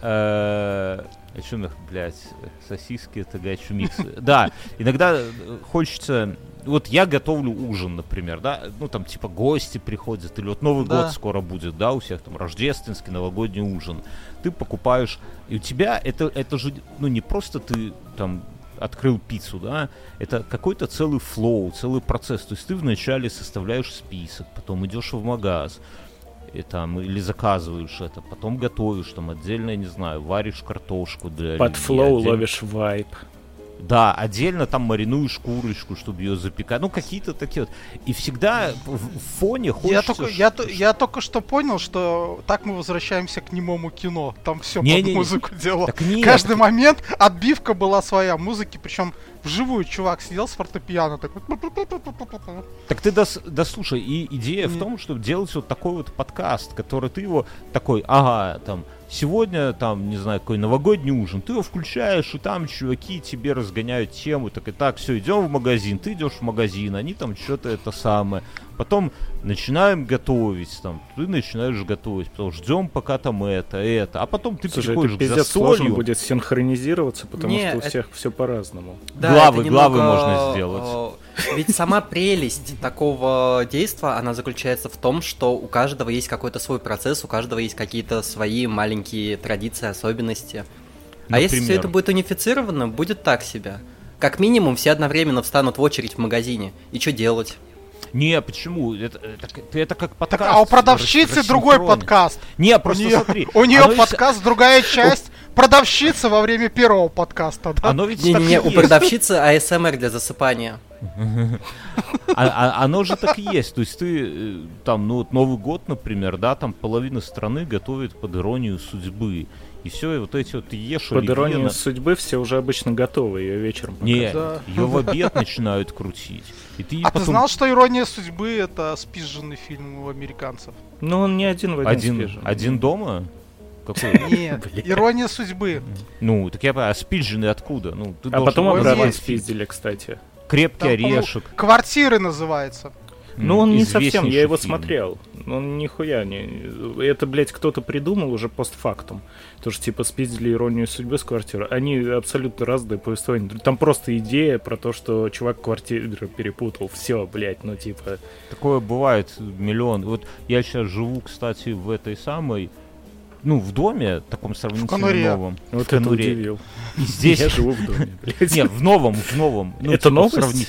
B: о чем их, блядь, сосиски, это гачу миксы. Да, иногда э, хочется... Вот я готовлю ужин, например, да, ну там типа гости приходят, или вот Новый
D: Да.
B: год скоро будет, да, у всех там рождественский, новогодний ужин. Ты покупаешь, и у тебя это, это же, ну не просто ты там открыл пиццу, да, это какой-то целый flow, целый процесс. То есть ты вначале составляешь список, потом идешь в магаз, и там, или заказываешь это, потом готовишь там отдельно, я не знаю, варишь картошку для
C: Под flow
B: отдельно-
C: ловишь vibe.
B: Да, отдельно там маринуешь курочку, чтобы ее запекать. Ну, какие-то такие вот. И всегда в, в фоне хочется...
D: Я только, я, я только что понял, что так мы возвращаемся к немому кино. Там все под
B: Не-не-не.
D: музыку дело.
B: Так нет,
D: Каждый момент отбивка была своя музыки, причем вживую чувак сидел с фортепиано такой.
B: Так ты дос, дослушай, и идея в
D: Не.
B: том, чтобы делать вот такой вот подкаст, который ты его такой, ага, там, сегодня, там, не знаю, какой новогодний ужин, ты его включаешь, и там чуваки тебе разгоняют тему, так и так, все, идем в магазин, ты идешь в магазин, они там что-то это самое. Потом начинаем готовить, там, ты начинаешь готовить, потом ждем, пока там это, это, а потом ты
C: Слушай,
B: приходишь
C: это
B: к
C: пиздец сложно будет синхронизироваться, потому
E: Не,
C: что у
E: это-
C: всех все по-разному.
B: Главы-
E: это
B: главы
E: немного,
B: можно сделать.
E: Ведь сама прелесть такого действия, она заключается в том, что у каждого есть какой-то свой процесс, у каждого есть какие-то свои маленькие традиции, особенности. А если все
B: Например?
E: это будет унифицировано, будет так себе. Как минимум все одновременно встанут в очередь в магазине. И что делать?
B: Не, почему? Это, это, это как
D: Так,
B: подкаст.
D: а у продавщицы
B: рас-
D: другой подкаст.
B: Не,
D: У
B: просто
D: нее,
B: смотри.
D: у нее
B: оно ведь-
D: подкаст, другая часть. Продавщица во время первого подкаста, да?
B: Оно ведь так и
E: Не-не-не, у продавщицы АСМР для засыпания.
B: А, а- оно же так и есть. То есть ты э, там, ну вот Новый год, например, да, там половина страны готовит под иронию судьбы. И все, и вот эти вот ты ешь
C: Под иронией
B: на-
C: судьбы все уже обычно готовы, ее вечером
B: Не,
D: Да.
B: ее в обед начинают крутить. И ты
D: А ты
B: потом
D: знал, что «Ирония судьбы» — это спизженный фильм у американцев?
C: Ну, он не один в один,
B: один,
C: свежий.
B: один дома? Какой?
D: Нет, «Ирония судьбы».
B: Ну, так я понимаю, а спиджены откуда? Ну, ты
C: А потом обратно спиздили, кстати.
B: Крепкий
D: Там,
B: орешек.
D: «Квартиры» называется.
C: Ну, он не совсем, я его
B: фильм.
C: смотрел. Ну, Он нихуя не... Это, блядь, кто-то придумал уже постфактум. То, что, типа, спиздили иронию судьбы с квартиры. Они абсолютно разные повествования. Там просто идея про то, что чувак квартиру перепутал. Все, блядь, ну, типа...
B: Такое бывает миллион. Вот я сейчас живу, кстати, в этой самой, ну, в доме, таком сравнительно новом.
C: Вот
B: в
C: это
B: конуре.
C: удивил.
B: И здесь...
C: Я живу в доме, блядь.
B: Не, в новом, в новом. Ну,
C: Это
B: типа,
C: новость?
B: сравни-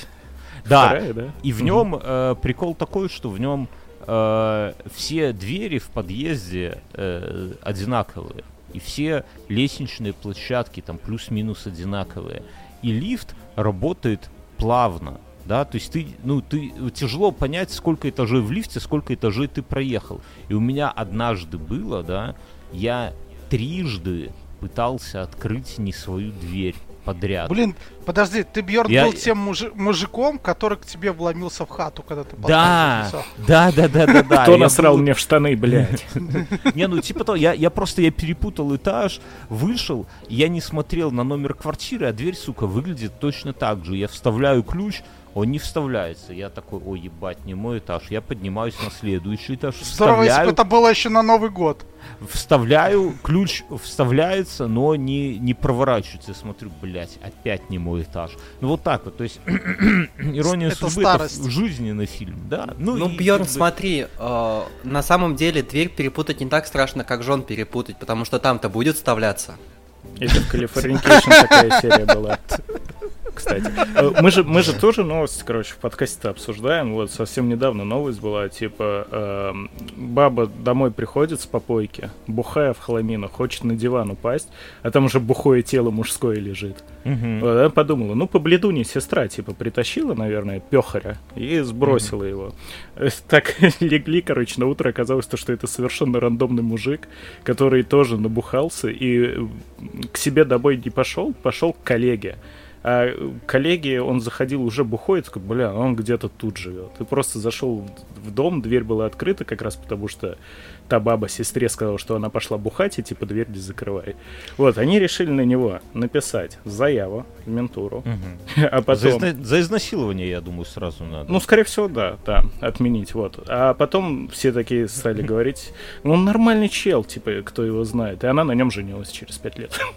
B: Да,
C: Вторая, да?
B: и в нем э, прикол такой, что в нем э, все двери в подъезде э, одинаковые. И все лестничные площадки там плюс-минус одинаковые. И лифт работает плавно. Да, то есть ты, ну, ты тяжело понять, сколько этажей в лифте, сколько этажей ты проехал. И у меня однажды было, да, я трижды пытался открыть не свою дверь подряд.
D: Блин, подожди, ты, Бьерн,
B: Я-
D: был тем мужи- мужиком, который к тебе вломился в хату, когда ты
B: Да, да, да, да, да, да.
C: Кто насрал мне в штаны, блядь?
B: Не, ну типа того, я, я просто я перепутал этаж, вышел, я не смотрел на номер квартиры, а дверь, сука, выглядит точно так же. Я вставляю ключ, он не вставляется. Я такой, ой, ебать, не мой этаж. Я поднимаюсь на следующий этаж,
D: Здорово, если бы
B: вставляю,
D: это было еще на Новый год.
B: вставляю, ключ вставляется, но не, не проворачивается. Я смотрю, блядь, опять не мой этаж. Ну вот так вот, то есть ирония
D: Это
B: судьбы, это
D: старость.
B: в- жизненный фильм, да. Ну,
E: Ну,
B: и
E: Бьерн,
B: как бы-
E: смотри, э, на самом деле дверь перепутать не так страшно, как жен перепутать, потому что там-то будет вставляться.
C: Это в Californication такая серия была. Кстати. Э, Мы же, мы же тоже новость, короче, в подкасте обсуждаем. Вот совсем недавно новость была, типа, эм, баба домой приходит с попойки, бухая в хламину, хочет на диван упасть, а там уже бухое тело мужское лежит.
B: Мгм.
C: Вот, она подумала, ну, по бледу не сестра, типа, притащила, наверное, пехаря и сбросила его. Э, Так легли, короче, на утро оказалось то, что это совершенно рандомный мужик, который тоже набухался и э, к себе домой не пошел, пошел к коллеге. А коллеге он заходил уже бухой, такой, бля, он где-то тут живет. И просто зашел в дом, дверь была открыта как раз потому, что та баба сестре сказала, что она пошла бухать, и типа дверь не закрывай. Вот, они решили на него написать заяву в ментуру,
B: Мгм.
C: а
B: За,
C: потом...
B: изна- за изнасилование, я думаю, сразу надо.
C: Ну, скорее всего, да, да, отменить, вот. А потом все такие стали говорить, ну, он нормальный чел, типа, кто его знает. И она на нем женилась через пять лет.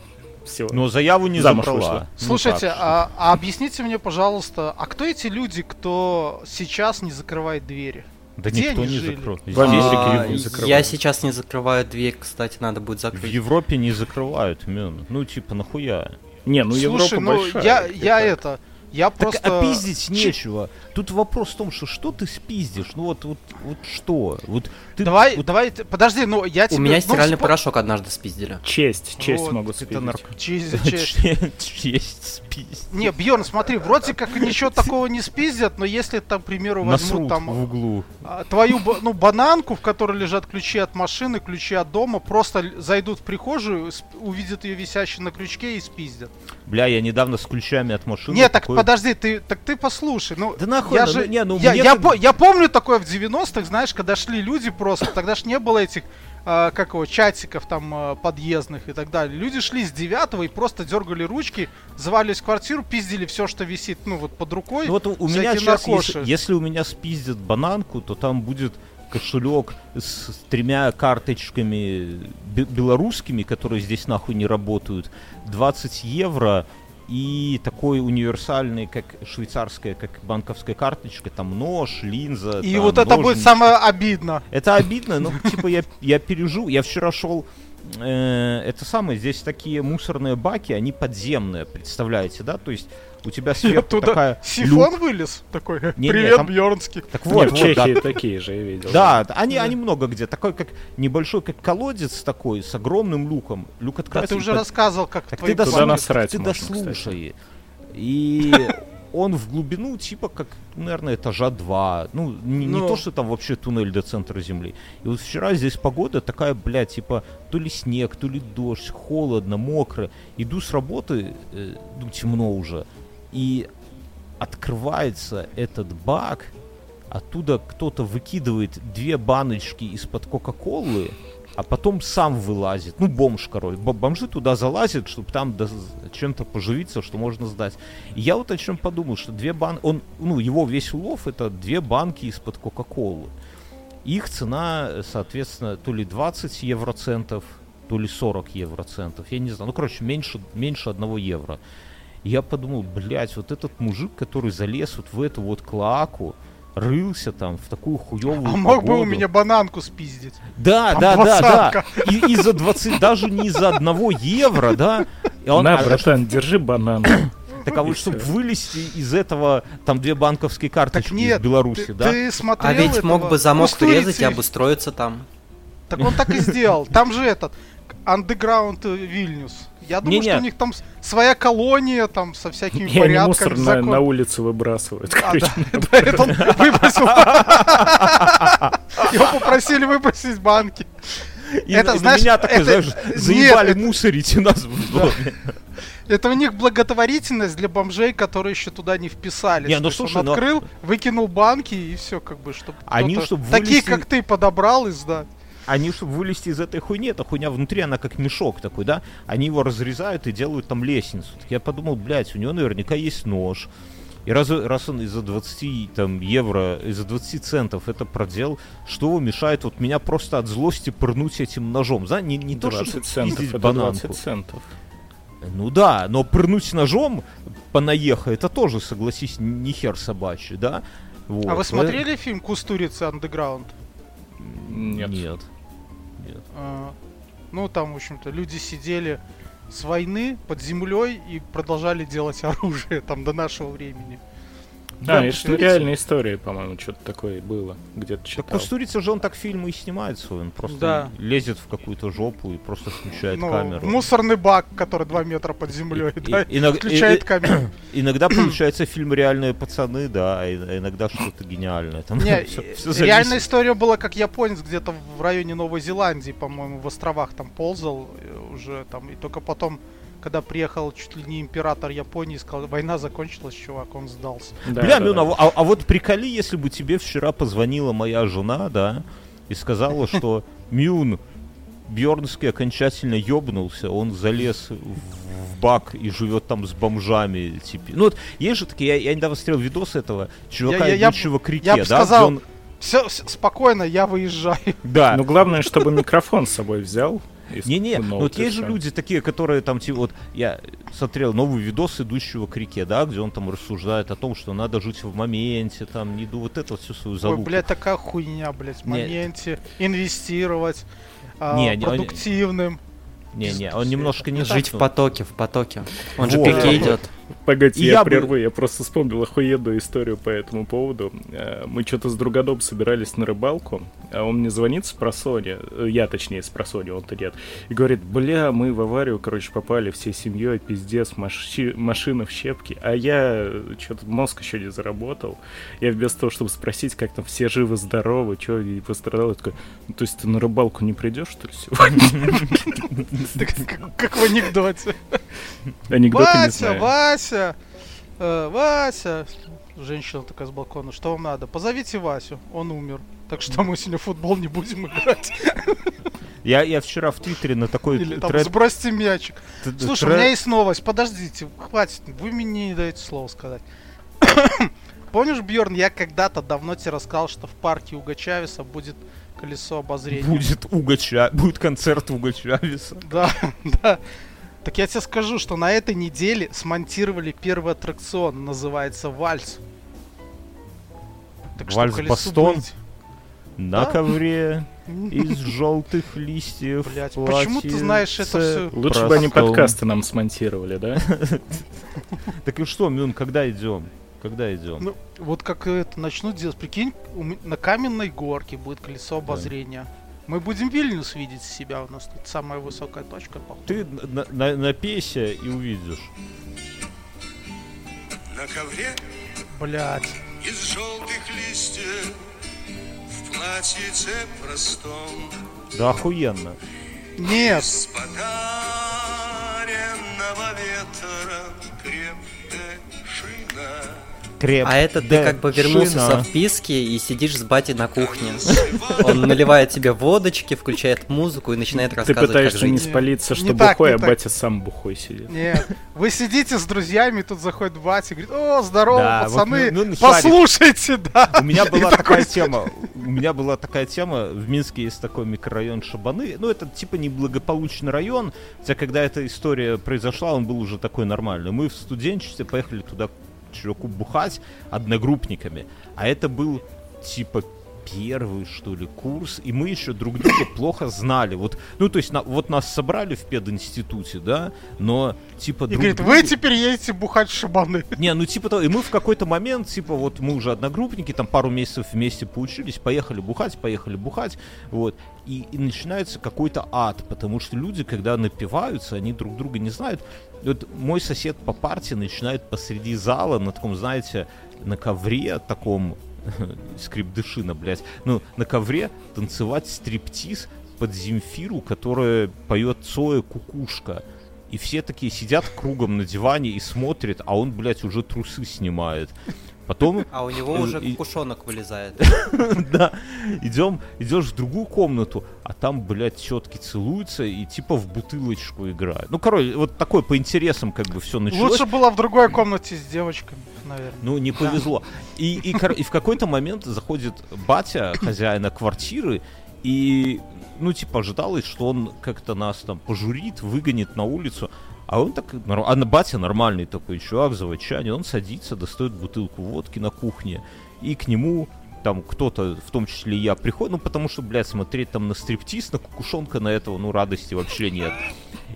C: Все.
B: Но заяву не
C: Замуж
B: забрала.
C: вышла.
B: Ну
D: Слушайте,
B: так.
D: а, а объясните мне, пожалуйста, а кто эти люди, кто сейчас не закрывает двери?
B: да
D: где
B: никто
D: они
B: не.
C: В Америке
E: А, я сейчас не закрываю дверь, кстати, надо будет
B: В
E: закрыть.
B: Европе не закрывают, мен. Ну, типа, нахуя?
C: Не, ну
D: Слушай,
C: Европа
D: ну
C: большая.
D: я, я
C: так.
D: это, я
B: Так
D: просто...
B: опиздить
D: Чи-
B: нечего. Тут вопрос в том, что что ты спиздишь? Ну вот, вот, вот что? Вот ты
D: Давай,
B: вот
D: давай, ты- подожди, ну я тебе...
E: У меня
D: ну,
E: стиральный
D: спо-
E: порошок однажды спиздили.
C: Честь, честь
D: Вот,
C: могут
B: это
C: спиздить.
B: нарко-
D: Честь- честь.
B: честь спиздить.
D: Не, Бьерн, смотри, вроде как ничего такого не спиздят, но если там, к примеру,
B: Насрут
D: возьмут там
B: в углу.
D: а, твою ну, бананку, в которой лежат ключи от машины, ключи от дома, просто зайдут в прихожую, увидят ее висящей на крючке и спиздят.
B: Бля, я недавно с ключами от машины.
D: Не, так
B: такой-
D: подожди, ты, так ты послушай, ну,
B: Да нахуй,
D: я
B: ну,
D: же,
B: не, ну,
D: я,
B: мне
D: я,
B: как-
D: по- я помню такое в 90-х, знаешь, когда шли люди просто, тогда ж не было этих, а, как его, чатиков там а, подъездных и так далее. Люди шли с девятого и просто дергали ручки, завалились в квартиру, пиздили все, что висит, ну, вот под рукой.
B: Ну вот у, меня сейчас, если, если у меня спиздят бананку, то там будет кошелек с, тремя карточками бе- белорусскими, которые здесь нахуй не работают, 20 евро и такой универсальный, как швейцарская, как банковская карточка, там нож, линза.
D: И
B: там
D: вот это будет
B: ножницы.
D: самое обидно.
B: Это обидно, но типа я, я пережил. Я вчера шел. Э, это самое, здесь такие мусорные баки, они подземные, представляете, да? То есть у тебя сверху
D: Оттуда
B: такая
D: сифон
B: люк.
D: вылез такой.
B: Не-не,
D: Привет,
B: там-
D: Бьернский.
B: Так
C: Не,
B: вот,
C: в
B: вот,
C: Чехии
B: да.
C: такие же я видел.
B: Да, они, они много где. Такой, как небольшой, как колодец такой, с огромным люком. Люк
D: Да
B: открывается.
D: ты уже
B: под-
D: рассказывал, как
B: Так
D: твои
B: ты, дослушай,
C: насрать
B: ты
C: можно,
B: дослушай. И он в глубину типа как, наверное, этажа два. Ну, не, не
D: Ну.
B: то, что там вообще туннель до центра земли. И вот вчера здесь погода такая, блядь, типа то ли снег, то ли дождь, холодно, мокро. Иду с работы, э, ну, темно уже, и открывается этот бак, оттуда кто-то выкидывает две баночки из-под Кока-Колы, а потом сам вылазит. Ну, бомж, король. Бомжи туда залазят, чтобы там чем-то поживиться, что можно сдать. И я вот о чем подумал, что две банки... Он, ну, его весь улов это две банки из-под Кока-Колы. Их цена, соответственно, то ли 20 евроцентов, то ли 40 евроцентов. Я не знаю. Ну, короче, меньше, меньше одного евро. Я подумал, блядь, вот этот мужик, который залез вот в эту вот клоаку, рылся там в такую хуевую
D: А мог бы у
B: погоду.
D: меня бананку спиздить.
B: Да,
D: Там
B: да, да, да.
D: двадцатка.
B: И, из-за 20, даже не из-за одного евро, да. И он,
C: На,
B: а,
C: братан, держи банан.
B: так а вот
C: и
B: чтобы вылезти из этого, там две банковские карточки
D: Так нет,
B: из Беларуси,
D: ты,
B: да?
D: ты смотрел
E: А ведь мог бы замок врезать и обустроиться там.
D: Так он так и сделал. Там же этот Underground э, Вильнюс. Я думаю,
B: Не-не.
D: что у них там своя колония там со всякими
C: И они мусор
D: порядками.
C: на,
D: закон-
C: на улицу выбрасывают.
D: А, да, да, это он выбросил. Его попросили выбросить банки.
B: И,
D: это,
B: и на
D: знаешь,
B: меня такой,
D: это-
B: знаешь,
D: нет,
B: заебали
D: это-
B: мусорить у нас в доме.
D: Это у них благотворительность для бомжей, которые еще туда не вписались.
B: Не, ну
D: То
B: слушай,
D: он
B: но-
D: открыл, выкинул банки и все, как бы, чтобы
B: Они, чтоб
D: таких,
B: вылезти-
D: как ты, подобрал и сдать.
B: Они, чтобы вылезти из этой хуйни, эта хуйня внутри, она как мешок такой, да? Они его разрезают и делают там лестницу. Так я подумал, блядь, у него наверняка есть нож. И раз, раз он из-за 20 там, евро, из-за 20 центов это проделал, что его мешает вот меня просто от злости пырнуть этим ножом? За, не, не то, что
C: 20
B: чтобы
C: центов,
B: бананку.
C: 20 центов.
B: Ну да, но прырнуть ножом понаеха, это тоже, согласись, не хер собачий, да? Вот.
D: А вы
B: Э,
D: смотрели фильм Кустурица Underground?
C: Нет.
B: Нет.
D: А, Ну, там, в общем-то, люди сидели с войны под землей и продолжали делать оружие там до нашего времени.
C: Да, это
D: посмотрите.
C: реальная история, по-моему, что-то такое было. Где-то
B: Так
C: читал.
B: Кустурица же он так фильмы и снимает свой, он просто
D: Да.
B: лезет в какую-то жопу и просто включает
D: Ну,
B: камеру.
D: мусорный бак, который 2 метра под землей,
B: И-
D: да,
B: и- иног-
D: включает
B: и-
D: камеру.
B: Иногда получается фильм «Реальные пацаны», да, а и- а иногда что-то гениальное. Там
D: Не,
B: всё зависит.
D: реальная история была, как японец где-то в районе Новой Зеландии, по-моему, в островах там ползал э, уже там, и только потом, когда приехал чуть ли не император Японии, сказал, война закончилась, чувак, он сдался.
C: Да,
B: Бля,
C: да,
B: Мюн,
C: да.
B: а, а- а вот приколи, если бы тебе вчера позвонила моя жена, да, и сказала, что Мюн Бьернский окончательно ёбнулся, он залез в, бак и живет там с бомжами, типа. Ну вот, есть же такие, я, я недавно смотрел видос этого чувака,
D: Я- я- я
B: идущего к реке,
D: я
B: да,
D: сказал-
B: он-
D: Все, спокойно, я выезжаю.
B: да,
C: Ну, главное, чтобы микрофон с собой взял.
B: Не-не,
C: ну,
B: ну вот есть же люди такие, которые там, типа, вот я смотрел новый видос идущего к реке, да, где он там рассуждает о том, что надо жить в моменте, там, не ду вот это вот всю свою
D: Ой,
B: залупу.
D: блядь, такая хуйня, блядь, в
B: Не.
D: моменте, инвестировать, а,
B: Не, не, он-
D: продуктивным.
B: Не-не, он немножко не
E: Жить
B: так,
E: в
B: ну,
E: потоке, в потоке. Он же
B: Вот.
E: пике идет.
C: Погоди, я,
B: я бы-
C: прерву, я просто вспомнил охуенную историю по этому поводу. Э, Мы что-то с другодом собирались на рыбалку, а он мне звонит с просони, э, я точнее с просони, он-то нет, и говорит, бля, мы в аварию, короче, попали всей семьей, пиздец, маши- машина в щепки, а я что-то мозг еще не заработал. Я вместо того, чтобы спросить, как там все живы-здоровы, что и пострадал, я такой, «Ну, то есть ты на рыбалку не придешь, что ли, сегодня?
D: Как- в анекдоте.
C: Анекдоты не
D: Вася,
C: знаю.
D: Вася, э, Вася. Женщина такая с балкона, что вам надо? Позовите Васю, он умер. Так что мы сегодня в футбол не будем играть.
B: Я, я вчера в Твиттере на такой
D: Или там
B: тред-
D: сбросьте мячик.
B: т-
D: Слушай, у
B: тред-
D: меня есть новость. Подождите, хватит. Вы мне не даете слово сказать. Помнишь, Бьорн, я когда-то давно тебе рассказал, что в парке Уга Чавеса будет колесо обозрения.
B: будет Уга Ча- будет концерт Уга Чавеса.
D: Да, да. Так я тебе скажу, что на этой неделе смонтировали первый аттракцион, называется Вальс. Так что колесу
B: Вальс-бастон?
D: быть.
B: На
D: Да.
B: ковре из желтых листьев.
D: Блядь, почему ты знаешь это всё?
C: Лучше бы они подкасты нам смонтировали, да?
B: Так и что, Мюн, когда идем? Когда идем?
D: Ну, вот как это начнут делать, прикинь, на каменной горке будет колесо обозрения. Мы будем Вильнюс видеть себя, у нас тут самая высокая точка. походу.
B: Ты на- на- напейся и увидишь.
F: на ковре
D: Блять.
F: из желтых листьев в платьице простом
B: Да охуенно.
D: Нет,
F: с подаренного ветром крепкая шина.
B: Креп.
E: А это ты как бы вернулся со вписки и сидишь с батей на кухне. Он наливает тебе водочки, включает музыку и начинает
C: Ты
E: рассказывать, как
C: пытаешься не спалиться, что бухой, а батя сам бухой сидит.
D: нет. Вы сидите с друзьями, тут заходит батя и говорит, о, здорово, пацаны,
B: ну-
D: послушайте, да.
B: У меня была такая тема. У меня была такая тема. В Минске есть такой микрорайон Шабаны. Ну, это типа неблагополучный район. Хотя, когда эта история произошла, он был уже такой нормальный. Мы в студенчестве поехали туда чуваку бухать одногруппниками. А это был типа первый, что ли, курс, и мы еще друг друга плохо знали. Вот, ну, то есть, на- вот нас собрали в пединституте, да, но, типа,
D: И
B: друг
D: говорит,
B: другу-
D: вы теперь едете бухать шабаны.
B: не, ну типа того, и мы в какой-то момент, типа, вот мы уже одногруппники, там пару месяцев вместе поучились, поехали бухать, поехали бухать, вот, и, и начинается какой-то ад, потому что люди, когда напиваются, они друг друга не знают. И Вот мой сосед по парте начинает посреди зала на таком, знаете, на ковре таком, скрипдышина, блядь, ну, на ковре танцевать стриптиз под Земфиру, которая поет Цоя Кукушка. И все такие сидят кругом на диване и смотрят, а он, блядь, уже трусы снимает. Потом,
E: А у него уже
B: и-
E: кукушонок вылезает.
B: да, идем, идешь в другую комнату, а там, блядь, тетки целуются и типа в бутылочку играют. Ну, короче, вот такое по интересам как бы все началось.
D: Лучше было в другой комнате с девочками, наверное.
B: Ну, не повезло. И, и, и в какой-то момент заходит батя, хозяина квартиры, и, ну, типа, ожидалось, что он как-то нас там пожурит, выгонит на улицу. А он так, а батя нормальный такой чувак, заводчане, он садится, достает бутылку водки на кухне, и к нему там кто-то, в том числе я, приходит, ну, потому что, блядь, смотреть там на стриптиз, на кукушонка на этого, ну, радости вообще нет.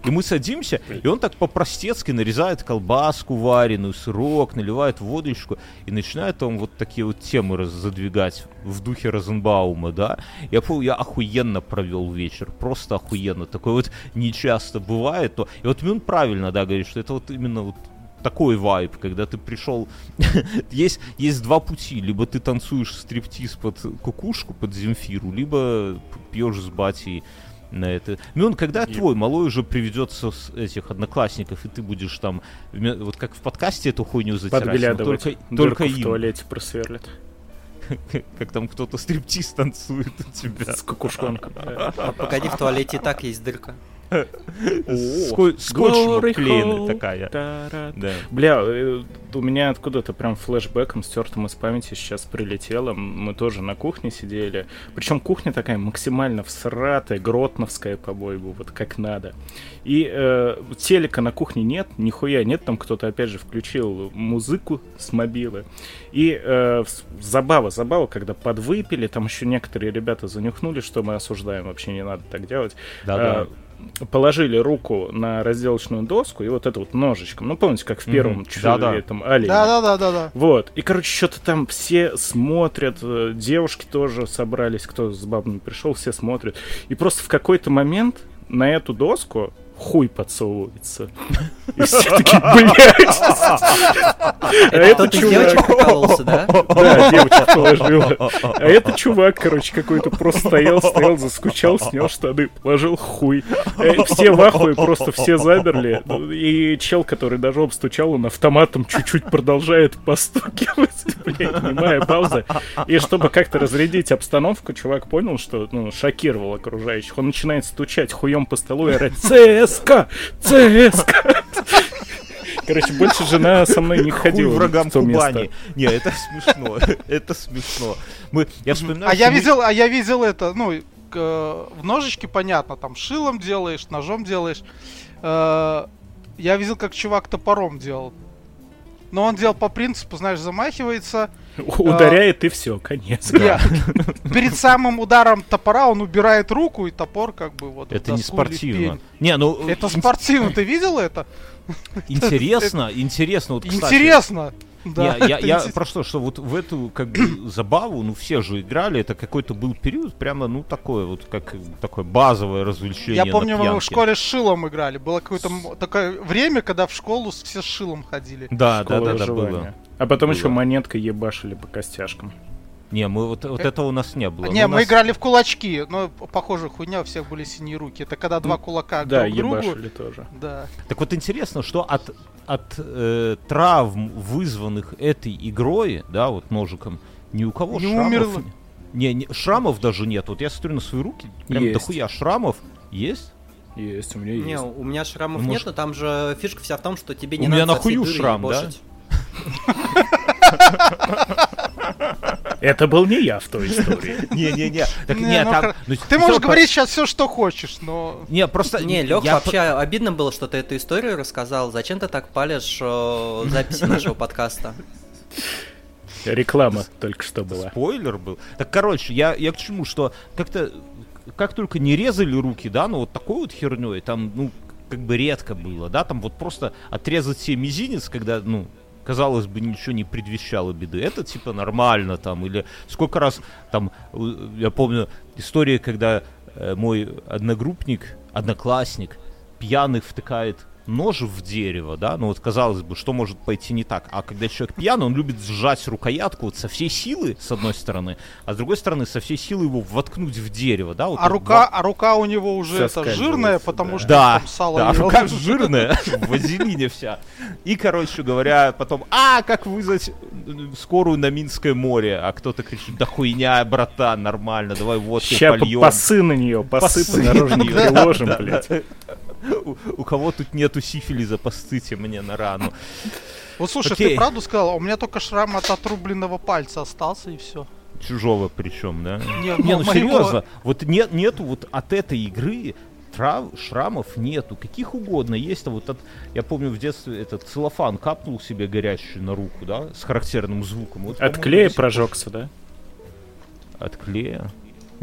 B: И мы садимся, и он так по-простецки нарезает колбаску вареную, сырок, наливает водочку, и начинает там вот такие вот темы раз- задвигать в духе Розенбаума, да. Я помню, я охуенно провел вечер, просто охуенно. Такое вот не часто бывает. Но... И вот он правильно, да, говорит, что это вот именно вот такой вайб, когда ты пришел... есть, есть два пути. Либо ты танцуешь стриптиз под кукушку, под Земфиру, либо пьешь с батей на это. Ну, он когда твой малой уже приведется с этих одноклассников, и ты будешь там, вот как в подкасте эту хуйню затирать, но
C: Подглядывать.
B: только,
C: Дырку
B: только
C: в
B: им,
C: туалете просверлят.
B: как там кто-то стриптиз танцует у тебя.
C: С кукушонком.
E: А погоди, в туалете и так есть дырка.
B: Ско- Скотчем обклеенная такая. Да.
C: Бля, э, у меня откуда-то прям флешбеком стертым из памяти сейчас прилетело. Мы тоже на кухне сидели. Причем кухня такая максимально всратая, гротновская по-бойбу, вот как надо. И э, телека на кухне нет, нихуя нет. Там кто-то опять же включил музыку с мобилы. И э, забава, забава, когда подвыпили, там еще некоторые ребята занюхнули, что мы осуждаем, вообще не надо так делать.
B: Да-да.
C: Э, положили руку на разделочную доску и вот это вот ножичком. Ну, помните, как в первом
B: Мгм.
C: чудове
B: Да-да.
C: этом олене.
D: Да-да-да-да-да.
C: Вот. И, короче, что-то там все смотрят, э, девушки тоже собрались, кто с бабами пришел, все смотрят. И просто в какой-то момент на эту доску хуй подсовывается. И все таки блядь. А
E: Это девочек прикололся, да?
C: Да, девочка положила. А этот чувак, короче, какой-то просто стоял, стоял, заскучал, снял штаны, положил хуй. Э, Все в ахуе, просто все замерли. И чел, который даже обстучал, он автоматом чуть-чуть продолжает постукивать, блядь, немая пауза. И чтобы как-то разрядить обстановку, чувак понял, что ну, шокировал окружающих. Он начинает стучать хуем по столу и орать «ЦСКА! ЦСКА!» Короче, больше жена со мной не
B: Хуй
C: ходила
B: врагам
C: в то место.
B: Кубани. Не, это смешно. Это смешно. Мы, я вспоминаю,
D: А я
B: мы-
D: видел, а я видел это, ну, к- э, в ножичке понятно, там шилом делаешь, ножом делаешь. Э, Я видел, как чувак топором делал. Но он делал по принципу, знаешь, замахивается.
C: Ударяет и все, конец.
D: Перед самым ударом топора он убирает руку, и топор как бы вот
B: Это не спортивно. Не, ну
D: Это спортивно, ты видел это?
B: интересно, интересно. Вот,
D: Интересно. Да,
B: Не, я, я
D: интересно.
B: просто, что вот в эту как бы забаву, ну все же играли, это какой-то был период, прямо, ну такое вот, как такое базовое развлечение
D: Я помню, мы в школе с шилом играли. Было какое-то м- такое время, когда в школу с- все с шилом ходили.
B: Да, да,
C: Школа
B: да, да,
C: выживания.
B: было.
C: А потом
B: Было.
C: еще монеткой ебашили по костяшкам.
B: Не, мы вот, вот этого у нас не было.
D: Не,
B: у
D: мы
B: нас-
D: играли в кулачки, но похоже хуйня, у всех были синие руки. Это когда два кулака
C: Да,
D: друг другу.
C: ебашили тоже.
D: Да.
B: Так вот интересно, что от, от э, травм, вызванных этой игрой, да, вот ножиком, ни у кого
D: Не
B: шрамов...
D: умерло.
B: Не, не, шрамов даже нет. Вот я смотрю на свои руки, прям
C: Есть.
B: дохуя шрамов. Есть?
C: Есть, у меня
E: Не,
C: есть.
E: у меня шрамов
B: Ну,
E: нет,
B: может-
E: но там же фишка вся в том, что тебе
B: У
E: не
B: меня
E: надо со всей
B: нахую
E: дуры
B: шрам, да?
C: Это был не я в той истории.
B: Не-не-не. Так
D: Не,
B: не,
D: ну
B: там... ну,
D: Ты можешь
B: всё,
D: говорить сейчас все, что хочешь, но...
B: Не, просто...
E: Не, Лех,
B: я
E: вообще обидно было, что ты эту историю рассказал. Зачем ты так палишь э, записи нашего подкаста?
C: Реклама только что была.
B: Спойлер был. Так, короче, я, я к чему, что как-то, как только не резали руки, да, ну вот такой вот херней, там, ну, как бы редко было, да, там вот просто отрезать себе мизинец, когда, ну, казалось бы, ничего не предвещало беды. Это типа нормально там, или сколько раз там, я помню история, когда э, мой одногруппник, одноклассник, пьяный втыкает нож в дерево, да, ну вот казалось бы, что может пойти не так, а когда человек пьяный, он любит сжать рукоятку вот со всей силы, с одной стороны, а с другой стороны, со всей силы его воткнуть в дерево, да, вот
D: А рука, а рука у него уже это жирная, потому
C: да.
D: что
B: да,
D: там сало
B: да,
D: ел.
B: рука жирная, в вазелине вся. И, короче говоря, потом, а, как вызвать скорую на Минское море? А кто-то кричит, да хуйня, братан, нормально, давай водки
C: Ща
B: польем.
C: пасы на нее, пасы по наружу приложим, блядь.
B: У, у кого тут нету сифилиза, постыте мне на рану.
D: Вот слушай,
B: Окей.
D: ты правду сказал? У меня только шрам от отрубленного пальца остался и все.
B: Чужого причем, да?
D: Не,
B: Не,
D: мо-
B: ну
D: моего-
B: серьезно, вот нет, нету вот от этой игры трав, шрамов нету, каких угодно есть. А вот от, я помню в детстве этот целлофан капнул себе горящий на руку, да, с характерным звуком. Вот,
C: От клея прожегся, да?
B: От клея?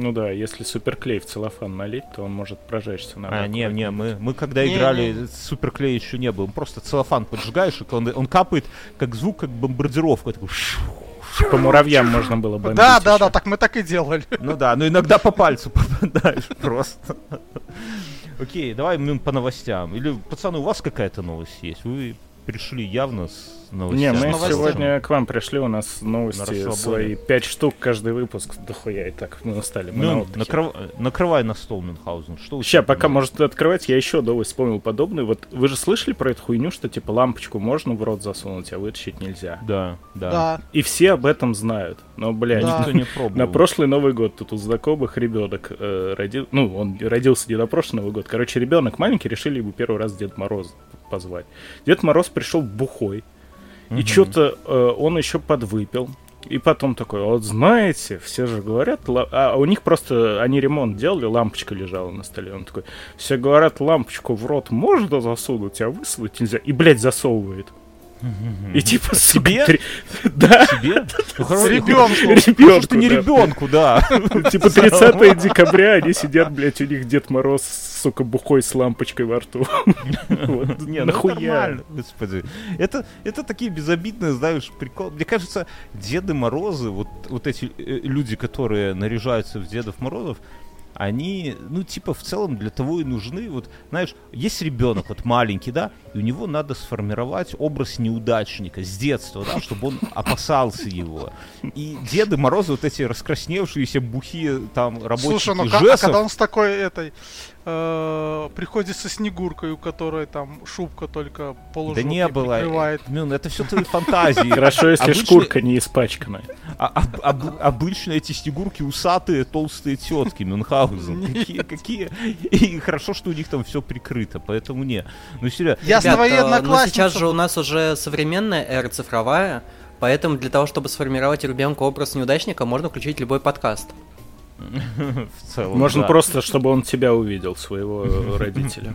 C: Ну да, если суперклей в целлофан налить, то он может прожечься. надо
B: А, не, не, мы, мы когда
D: Не,
B: играли,
D: не.
B: суперклей еще не был. Просто целлофан поджигаешь, и он, он капает, как звук, как бомбардировка. Такой,
C: По муравьям можно было бомбить.
D: Да, да, да,
C: ещё.
D: так мы так и делали.
B: Ну да, но иногда по пальцу попадаешь просто. Окей, давай мы по новостям. Или, пацаны, у вас какая-то новость есть? Вы пришли явно с новостями.
C: Не, мы сегодня к вам пришли, у нас
B: На
C: новости
B: расслабоне.
C: свои. Пять штук каждый выпуск. Дохуя, и так мы устали. Мы на
B: Мюн,
C: отдыхе.
B: накрыв- накрывай на стол, Мюнхгаузен. Что у тебя
C: пока может открывать, я еще новость вспомнил подобную. Вот вы же слышали про эту хуйню, что типа лампочку можно в рот засунуть, а вытащить нельзя.
B: Да, да.
D: Да.
C: И все об этом знают. Но, блядь,
D: Да.
B: Никто не пробовал.
C: на прошлый Новый год тут у знакомых ребенок э, родил, ну, он родился не на прошлый Новый год. Короче, ребенок маленький, решили ему первый раз Дед Мороз позвать. Дед Мороз пришел бухой. И что-то он еще подвыпил. И потом такой, «А вот знаете, все же говорят, а у них просто, они ремонт делали, лампочка лежала на столе. Он такой, все говорят, лампочку в рот можно засунуть, а высунуть нельзя. И, блядь, засовывает. И типа,
B: Себе?
C: Да,
B: хорошо,
D: ребенку.
B: Что не ребенку, да.
C: Типа 30 декабря они сидят, блядь, у них Дед Мороз, сука, бухой с лампочкой во рту. Вот,
B: Не, ну
C: Нахуя?
B: нормально, господи. Это, это такие безобидные, знаешь, прикол. Мне кажется, Деды Морозы, вот, вот эти э, люди, которые наряжаются в Дедов Морозов, они, ну, типа, в целом для того и нужны. Вот, знаешь, есть ребенок, вот маленький, да, и у него надо сформировать образ неудачника с детства, да, чтобы он опасался его. И Деды Морозы, вот эти раскрасневшиеся, бухие, там, работники
D: Слушай, ну ка- а
B: Жесов,
D: когда он с такой этой э, приходит со снегуркой, у которой там шубка только
B: да
D: полужопой
B: не было.
D: прикрывает.
B: Мюн, это все твои фантазии.
C: Хорошо, если шкурка не испачкана.
B: А- об- об- обычно эти снегурки усатые, толстые тетки Мюнхгаузен. Какие, какие? И хорошо, что у них там все прикрыто, поэтому не. Ну, серьезно.
D: Я с твоей
E: но
D: одноклассницей...
E: сейчас же у нас уже современная эра цифровая, поэтому для того, чтобы сформировать у ребенка образ неудачника, можно включить любой подкаст.
B: В целом,
C: Можно
B: да.
C: просто, чтобы он тебя увидел, своего родителя.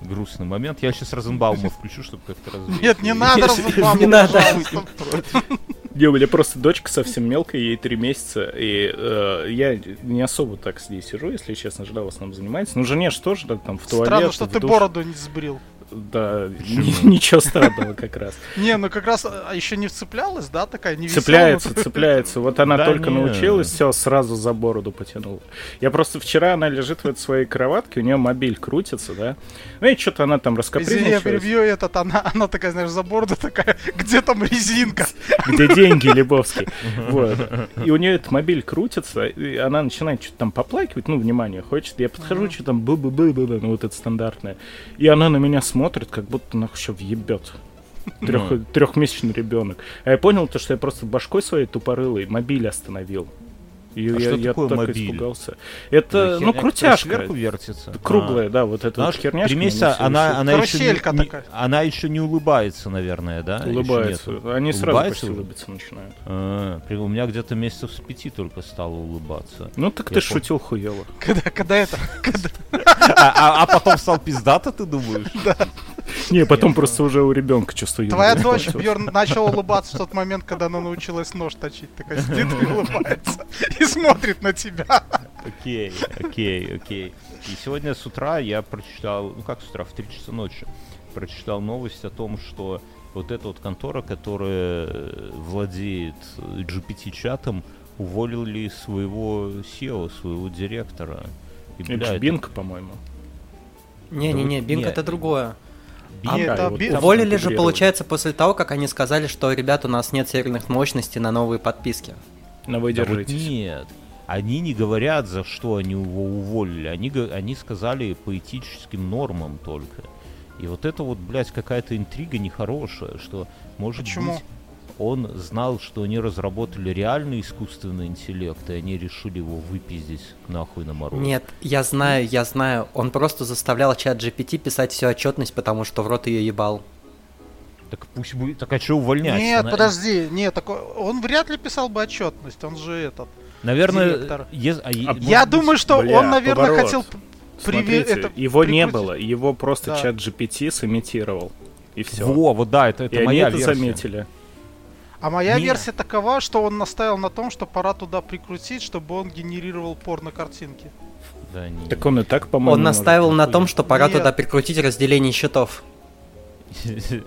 B: Грустный момент. Я сейчас Розенбаума включу, чтобы как-то развеять.
D: Нет, не надо Розенбаума,
E: Не надо.
C: Не, у меня просто дочка совсем мелкая, ей три месяца, и э, я не особо так с ней сижу, если честно, жена в основном занимается. Ну, жене же тоже да, там в туалет,
D: Странно, что
C: в
D: ты
C: душ.
D: бороду не сбрил.
C: Да, ни- ничего странного как раз.
D: Не, ну как раз а, еще не вцеплялась, да, такая не
C: Цепляется, цепляется. Вот она только научилась, все, сразу за бороду потянула. Я просто вчера, она лежит в этой своей кроватке, у нее мобиль крутится, да. Ну и что-то она там
D: Извини, я перебью этот, она, она такая, знаешь, за бороду такая, где там резинка?
C: где деньги, Лебовский. Вот. И у нее этот мобиль крутится, и она начинает что-то там поплакивать, ну, внимание хочет. Я подхожу, что там бы бы бы бы ну, вот это стандартное. И она на меня смотрит, как будто нахуй еще въебет. Трех, трехмесячный ребенок. А я понял то, что я просто башкой своей тупорылой мобиль остановил. И
B: А
C: я,
B: что
C: я
B: такое
C: так
B: мобиль?
C: испугался. Это, ну, крутяшка.
B: Сверху вертится.
C: Круглая, да, вот эта вот ней всё
B: она, она, еще не, не- она еще не улыбается, наверное, да?
C: Улыбается. Они сразу
B: Улыбается
C: почти
B: уже?
C: улыбаться начинают.
B: А, у меня где-то месяцев с пяти только стало улыбаться.
C: Ну так
B: Я
C: ты
B: пом-
C: шутил хуево.
D: Когда, когда это? Когда...
B: А, а- а потом стал пиздато, ты думаешь?
C: Не, потом просто уже у ребенка чувствую.
D: Твоя дочь. Бьерн, начала улыбаться в тот момент, когда она научилась нож точить. Такая сидит и улыбается. И смотрит на тебя.
B: Окей, окей, окей. И сегодня с утра я прочитал, ну как с утра, в 3 часа ночи, прочитал новость о том, что вот эта вот контора, которая э, владеет GPT-чатом, уволили своего SEO, своего директора. И, бля, это
C: Бинг, по-моему.
E: Не-не-не,
B: нет.
E: это другое.
B: Бинг-
D: Нет,
C: да,
D: а
C: вот
E: Уволили же, получается, после того, как они сказали, что, ребят, у нас нет серверных мощностей на новые подписки.
C: Но вы
B: Да вот
C: держитесь.
B: нет. Они не говорят, за что они его уволили. Они, они сказали по этическим нормам только. И вот это вот, блядь, какая-то интрига нехорошая, что, может
D: Почему?
B: быть, он знал, что они разработали реальный искусственный интеллект, и они решили его выпиздить нахуй на мороз.
E: Нет, я знаю, я знаю. Он просто заставлял чат GPT писать всю отчетность, потому что в рот ее ебал.
B: Так пусть будет, так а что увольнять?
D: Нет,
B: Она-
D: подожди, нет, такой, он вряд ли писал бы отчетность, он же этот.
B: Наверное,
D: директор.
B: а е-
C: А
B: может
D: Я думаю, что
C: бля,
D: он, наверное,
C: поворот.
D: хотел приве-
C: Смотрите,
D: это,
C: его не
D: прикрутить.
C: было, его просто
D: Да.
C: чат GPT сымитировал. И все.
B: Во, вот да, это, это
C: И они
B: моя
C: это
B: версия.
C: заметили.
D: А моя
B: Не.
D: версия такова, что он наставил на том, что пора туда прикрутить, чтобы он генерировал порно-картинки.
B: Да, не-
C: Так он и так, по-моему,
E: Он настаивал на том, что пора
D: Нет.
E: туда прикрутить разделение счетов.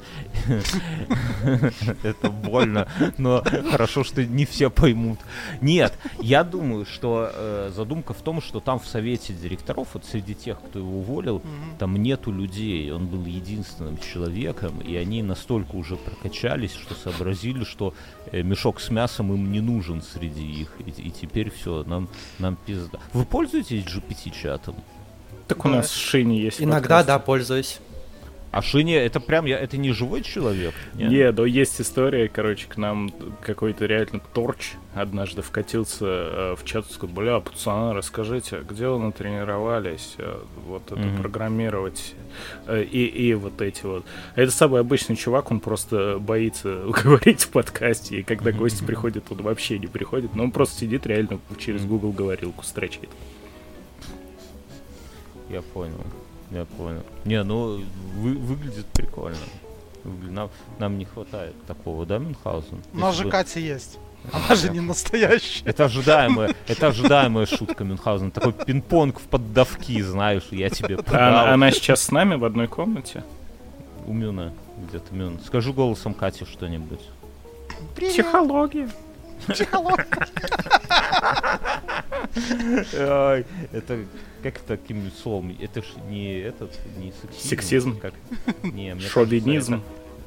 B: Это больно, но хорошо, что не все поймут. Нет, я думаю, что э, задумка в том, что там в совете директоров, вот среди тех, кто его уволил,
D: Мгм.
B: там нету людей, он был единственным человеком, и они настолько уже прокачались, что сообразили, что э, мешок с мясом им не нужен среди их, и, и теперь все, нам, нам пизда. Вы пользуетесь GPT-чатом?
C: Так у нас в Шине есть
E: Иногда,
C: подкаст.
E: да, пользуюсь.
B: А Шиня, это прям, я, это не живой человек? Нет?
C: Не, да есть история, короче, к нам какой-то реально торч однажды вкатился э, в чат и сказал, бля, пацаны, расскажите, где вы натренировались э, вот это
B: Мгм.
C: программировать э, и, и вот эти вот. Это самый обычный чувак, он просто боится говорить в подкасте, и когда гости приходят, он вообще не приходит, но он просто сидит реально через Google говорилку строчит.
B: Я понял, я понял. Не, ну вы- выглядит прикольно. Нам, нам не хватает такого, да, Мюнхгаузен?
D: У нас же Катя есть. Она же не настоящая.
B: Это ожидаемая, это ожидаемая шутка Мюнхгаузен. Такой пинг-понг в поддавки, знаешь, я тебе
C: А она, она сейчас с нами в одной комнате?
B: У Мюна, где-то Мюн. Скажу голосом Кати что-нибудь.
C: Психология.
D: Психолог.
B: Ай, это как таким словом? Это ж не этот, не сексизм.
C: Сексизм.
B: Как? Не, мне
C: Шовинизм.
B: кажется,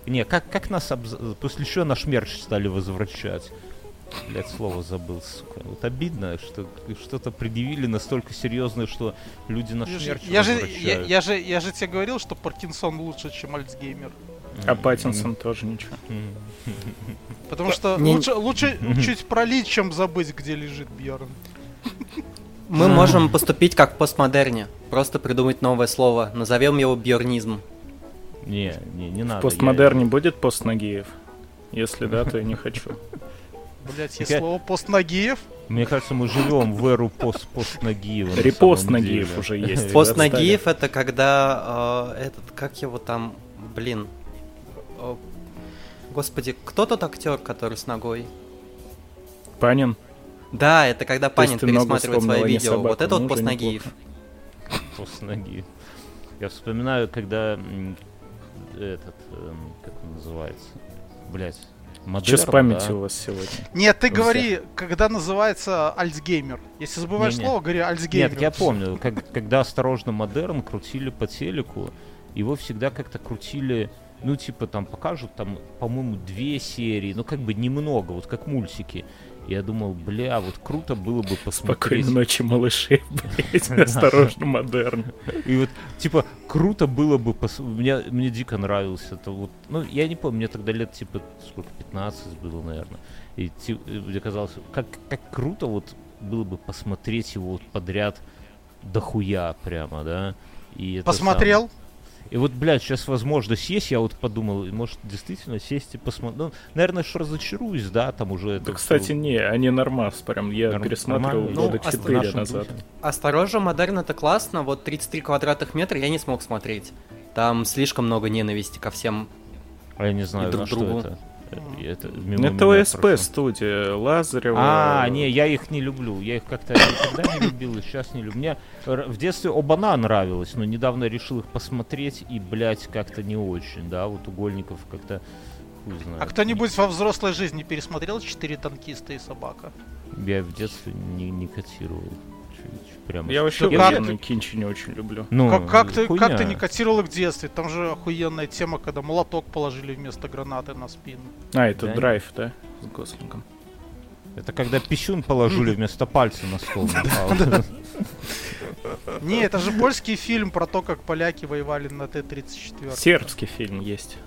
B: это- Не, как, как нас обз- после чего наш мерч стали возвращать? Блять, слово забыл, сука. Вот обидно, что что-то предъявили настолько серьезное, что люди наш
D: Я же,
B: мерч
D: я, же, я, я же, я же тебе говорил, что Паркинсон лучше, чем Альцгеймер.
C: А Паттинсон тоже ничего.
D: Потому что лучше, лучше чуть пролить, чем забыть, где лежит Бьерн.
E: Мы можем поступить как в постмодерне. Просто придумать новое слово. Назовем его бьорнизм.
B: Не, не, не надо.
C: В постмодерне будет пост Нагиев? Если да, то я не хочу.
D: Блять, есть
B: Я-
D: слово постнагиев.
B: я- Мне кажется, мы живем в эру пост пост Нагиева. на
C: Репост
B: самом
C: Нагиев
B: деле.
C: уже есть.
E: Пост
C: Отстали.
E: Нагиев это когда э, этот, как его там, блин. Э, Господи, кто тот актер, который с ногой?
C: Панин.
E: Да, это когда Панин пересматривает свои
C: не
E: видео.
C: собаку.
E: Вот это вот пост Нагиев.
B: Пост Нагиев. Я вспоминаю, когда этот, эм, как он называется, блять, модерн,
C: Что с памятью
B: да?
C: у вас сегодня?
D: Нет, ты
C: Друзья.
D: говори, когда называется Альцгеймер. Если забываешь
B: Не-не.
D: слово, говори Альцгеймер.
B: Нет, я помню, как- когда «Осторожно, модерн» крутили по телеку, его всегда как-то крутили, ну, типа, там покажут, там, по-моему, две серии, ну, как бы немного, вот как мультики. Я думал, бля, вот круто было бы посмотреть.
C: Спокойной ночи, малыши, блядь, осторожно, модерн.
B: И вот, типа, круто было бы... Пос... Мне, мне дико нравился это вот... Ну, я не помню, мне тогда лет, типа, сколько, 15 было, наверное. И мне казалось, как, как круто вот было бы посмотреть его вот подряд дохуя прямо, да? И это
D: Посмотрел?
B: самое. И вот, блядь, сейчас возможность есть, я вот подумал, и может действительно сесть и посмотреть. Ну, наверное, что разочаруюсь, да, там уже... это
C: Да, кстати,
B: всё
C: не, они нормас, прям я
B: норм-
C: пересматривал
B: нормально.
C: года
E: Ну, а в
C: 4
B: нашем
C: назад.
B: духе.
E: Осторожно, модерн это классно, вот 33 квадратных метра я не смог смотреть. Там слишком много ненависти ко всем.
B: А я не знаю,
E: друг
B: на что
E: другу.
B: это. Это, мимо
C: Это
B: меня
C: ОСП
B: прошло.
C: студия, Лазарева.
B: А, не, я их не люблю. Я их как-то никогда не любил, и сейчас не люблю. Мне в детстве Обана нравилось, но недавно решил их посмотреть, и, блядь, как-то не очень, да, вот угольников как-то хуй знает.
D: А кто-нибудь во взрослой жизни пересмотрел «Четыре танкиста и собака»?
B: Я в детстве не, не котировал. Прямо.
C: Я вообще военные кинчи не очень люблю.
B: Ну,
D: как, как, ты,
B: хуйня.
D: как ты не котировал их в детстве? Там же охуенная тема, когда молоток положили вместо гранаты на спину.
C: А, это
B: Да?
C: драйв, да? С Гослингом.
B: Это когда пищун положили вместо пальца на стол.
D: Не, это же польский фильм про то, как поляки воевали на Т-34.
C: Сербский фильм есть.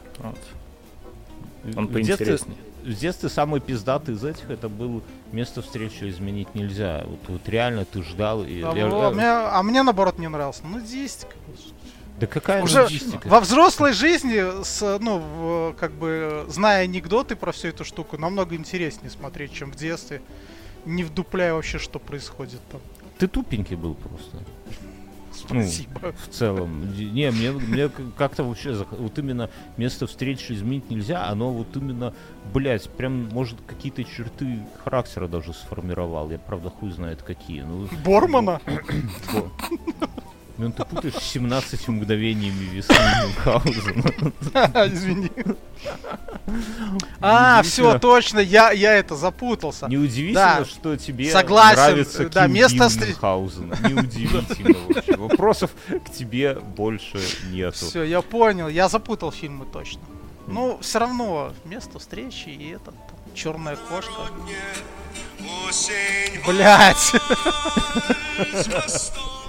C: Он поинтереснее.
B: В детстве самый пиздатый из этих это был место встречи изменить нельзя. Вот, вот реально ты ждал и
D: А,
B: я- я-
D: мне, а мне наоборот не нравился. Ну, десять.
B: да какая
D: Уже
B: логистика?
D: во взрослой жизни, с, ну, как бы, зная анекдоты про всю эту штуку, намного интереснее смотреть, чем в детстве, не вдупляя вообще, что происходит там.
B: Ты тупенький был просто. Ну,
D: Спасибо.
B: в целом. Не, мне, мне как-то вообще вот именно место встречи изменить нельзя, оно вот именно, блядь, прям, может, какие-то черты характера даже сформировал. Я, правда, хуй знает какие. Ну,
D: Бормана?
B: Бо- Ну, ты путаешь с 17 мгновениями весны Мюнхгаузена.
D: Извини. А, все, точно, я, я это запутался.
B: Неудивительно,
D: Да.
B: что тебе
D: Согласен,
B: нравится
D: да,
B: Kill
D: место
B: Bill
D: встр-
B: Мюнхгаузена. Неудивительно вообще. Вопросов к тебе больше нету.
D: Все, я понял, я запутал фильмы точно. Ну, все равно, место встречи и этот, черная кошка. Блять.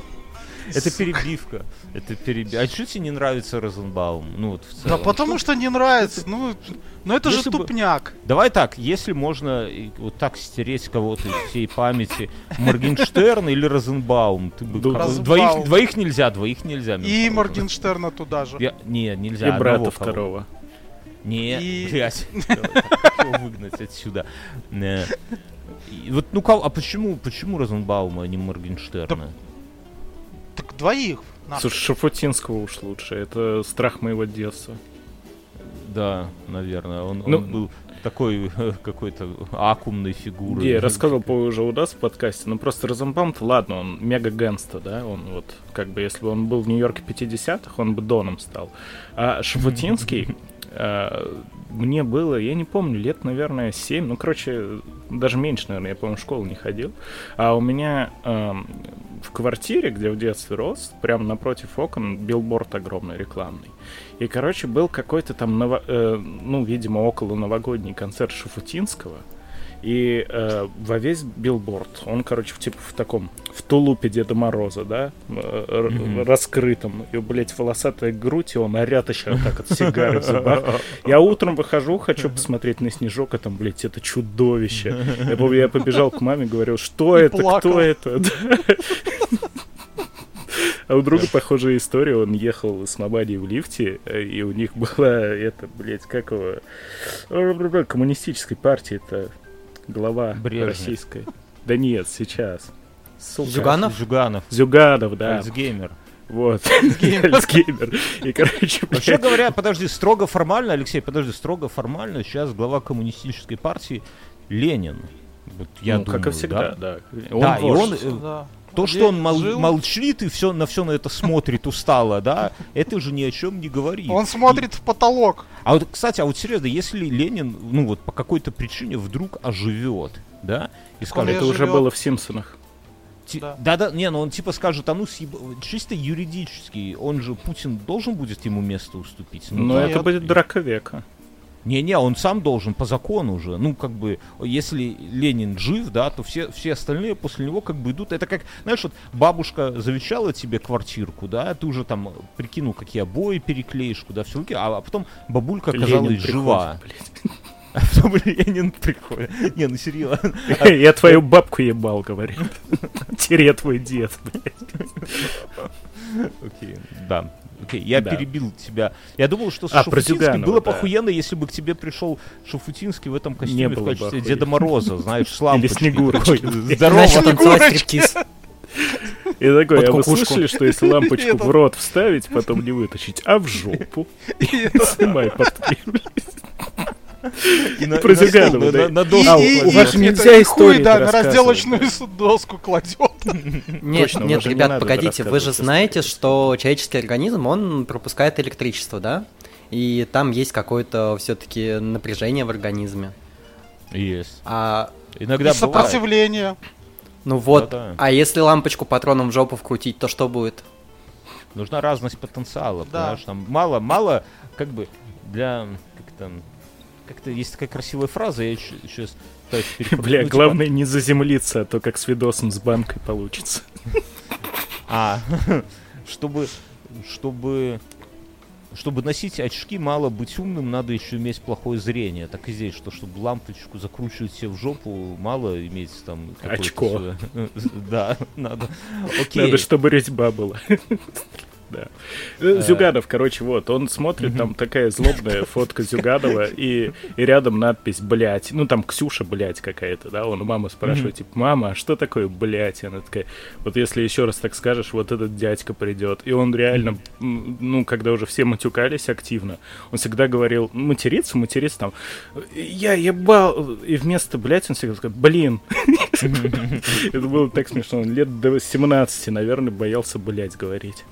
B: Это перебивка. Это перебивка. А что тебе не нравится Розенбаум? Ну вот в
D: Да
B: целом.
D: потому что не нравится, ну, ну это же
B: бы-
D: тупняк.
B: Давай так, если можно вот так стереть кого-то из всей памяти, Моргенштерн или Розенбаум, ты бы
C: Да,
B: как-
D: Розенбаум.
B: двоих, двоих нельзя, двоих нельзя.
D: И. Моргенштерна туда же.
B: Я- не, нельзя.
C: И брата второго.
B: Не,
D: И-
B: блядь, выгнать отсюда? Не. И Вот, ну, кого- а почему, почему Розенбаума, а не Моргенштерна?
D: Так двоих. нахуй.
C: Слушай, Шафутинского уж лучше. Это страх моего детства.
B: Да, наверное, он, он
C: Ну-
B: был такой какой-то аккумной фигурой.
C: Я рассказывал по уже у нас в подкасте, но просто розенбаум ладно, он мега гэнста, да, он вот, как бы, если бы он был в Нью-Йорке 50-х, он бы Доном стал. А Шафутинский, э, мне было, я не помню, лет, наверное, 7, ну, короче, даже меньше, наверное, я, помню, в школу не ходил. А у меня эм, в квартире, где в детстве рос, прямо напротив окон билборд огромный рекламный. И, короче, был какой-то там, ново- э, ну, видимо, около новогодний концерт Шафутинского. И э, во весь билборд, он, короче, в, типа в таком, в тулупе Деда Мороза, да,
B: Мгм.
C: раскрытом, и, блядь, волосатая грудь, и он орят еще так от сигары в зубах. Я утром выхожу, хочу посмотреть на снежок, а там, блядь, это чудовище. Я помню, я побежал к маме, говорил, что
D: И
C: это,
D: плакал.
C: кто это? А у друга похожая история, он ехал с Мабадей в лифте, и у них была, это, блядь, как его, коммунистической партии, это глава
B: Брежнев.
C: российской. Да нет, сейчас. Сука.
E: Зюганов?
B: Зюганов,
C: Зюганов, да.
B: Альцгеймер.
C: Вот. Альцгеймер. И, короче,
B: Вообще
C: блядь,
B: говоря, подожди, строго формально, Алексей, подожди, строго формально, сейчас глава коммунистической партии Ленин. Вот я
C: ну,
B: думаю,
C: как и всегда,
B: да.
C: да. Он
B: Да, и он, э,
D: Да.
B: То, что он мол-
D: Жил-
B: молчит и все, на все на это смотрит устало, да, это же ни о чем не говорит.
D: Он смотрит в потолок.
B: А вот, кстати, а вот серьезно, если Ленин, ну вот по какой-то причине вдруг оживет, да, и скажет,
C: Это уже было в Симпсонах.
B: Ти-
D: Да.
B: Да-да, не, ну он типа скажет, а ну съеб- чисто юридически, он же, Путин должен будет ему место уступить.
C: Но
B: да.
C: это будет драка века.
B: Не-не, он сам должен по закону уже. Ну, как бы, если Ленин жив, да, то все, все остальные после него как бы идут. Это как, знаешь, вот бабушка завещала тебе квартирку, да, ты уже там прикинул, какие обои переклеишь, куда все а, а потом бабулька оказалась
C: Ленин
B: жива.
C: приходит,
B: А потом Ленин приходит. Не, ну серьезно.
C: Я твою бабку ебал, говорит. Тере твой дед, блядь.
B: Окей, да. Окей, я
C: Да.
B: перебил тебя. Я думал, что с
C: А,
B: Шафутинским было
C: да.
B: похуенно, если бы к тебе пришел Шафутинский в этом костюме в качестве. Деда Мороза, знаешь, с лампочкой.
C: Снегурочкой.
B: такой, Здорово.
E: Танцевать.
C: И такой,
E: Под
C: а вы слышали, что если лампочку в рот вставить, потом не вытащить, а в жопу? Снимай портки.
B: И на-
C: Про Зюганова,
B: на-
C: да.
B: на
D: И,
B: доску
C: А,
D: и-
C: у вас нельзя
D: и
C: истории
D: хуй, да, на разделочную
C: да.
D: доску кладет.
E: Нет,
C: Точно,
E: нет, ребят, погодите, вы же знаете, что человеческий организм, он пропускает электричество, да? И там есть какое-то все-таки напряжение в организме.
B: Есть.
E: А
B: Иногда
D: И
B: бывает.
D: сопротивление.
E: ну вот,
B: Да-да.
E: а если лампочку патроном в жопу вкрутить, то что будет?
B: Нужна разность потенциала,
D: Да.
B: понимаешь? Там мало, мало, как бы, для, как там, как-то есть такая красивая фраза, я сейчас пытаюсь.
C: Бля, главное не заземлиться, а то как с видосом с банкой получится.
B: А, чтобы, чтобы, чтобы носить очки, мало быть умным, надо еще иметь плохое зрение. Так и здесь, что чтобы лампочку закручивать себе в жопу, мало иметь там
C: Очко.
B: Да, надо.
C: Надо, чтобы резьба была. Да. Э, Зюганов, короче, вот, он смотрит, там такая злобная фотка Зюганова, и, и рядом надпись «блять». Ну, там Ксюша, блять, какая-то, да, он у мамы спрашивает, типа, мама, а что такое блять? Она такая, вот если еще раз так скажешь, вот этот дядька придет. И он реально, ну, когда уже все матюкались активно, он всегда говорил, материться, материться там, я ебал, и вместо блять он всегда сказал, блин. Это было так смешно, он лет до 17, наверное, боялся блять говорить.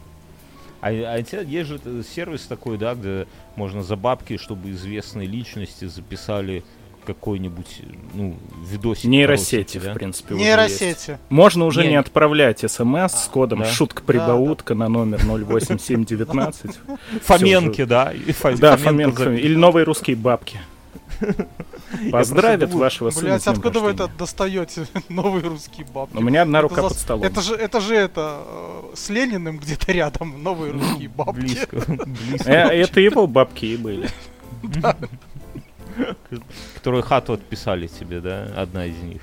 B: А, а есть же сервис такой, да, где можно за бабки, чтобы известные личности записали какой-нибудь, ну, видосик.
C: Нейросети,
B: да?
C: в принципе, уже есть.
D: Нейросети.
C: Можно уже
B: Не-
C: не отправлять смс с кодом
B: да.
C: шутка-прибаутка на номер 08719.
B: Фоменки, да?
C: Да,
B: Фоменко за-
C: Или новые русские бабки. Поздравят вашего сына.
D: Блять,
C: с днем
D: откуда вы это достаете? Новые русские бабки.
C: У меня одна рука под столом.
D: Это же, это же это, э, с Лениным где-то рядом, новые русские бабки.
B: Близко, близко.
C: Э, Это его бабки и были.
B: Которые хату отписали тебе, да? Одна из них.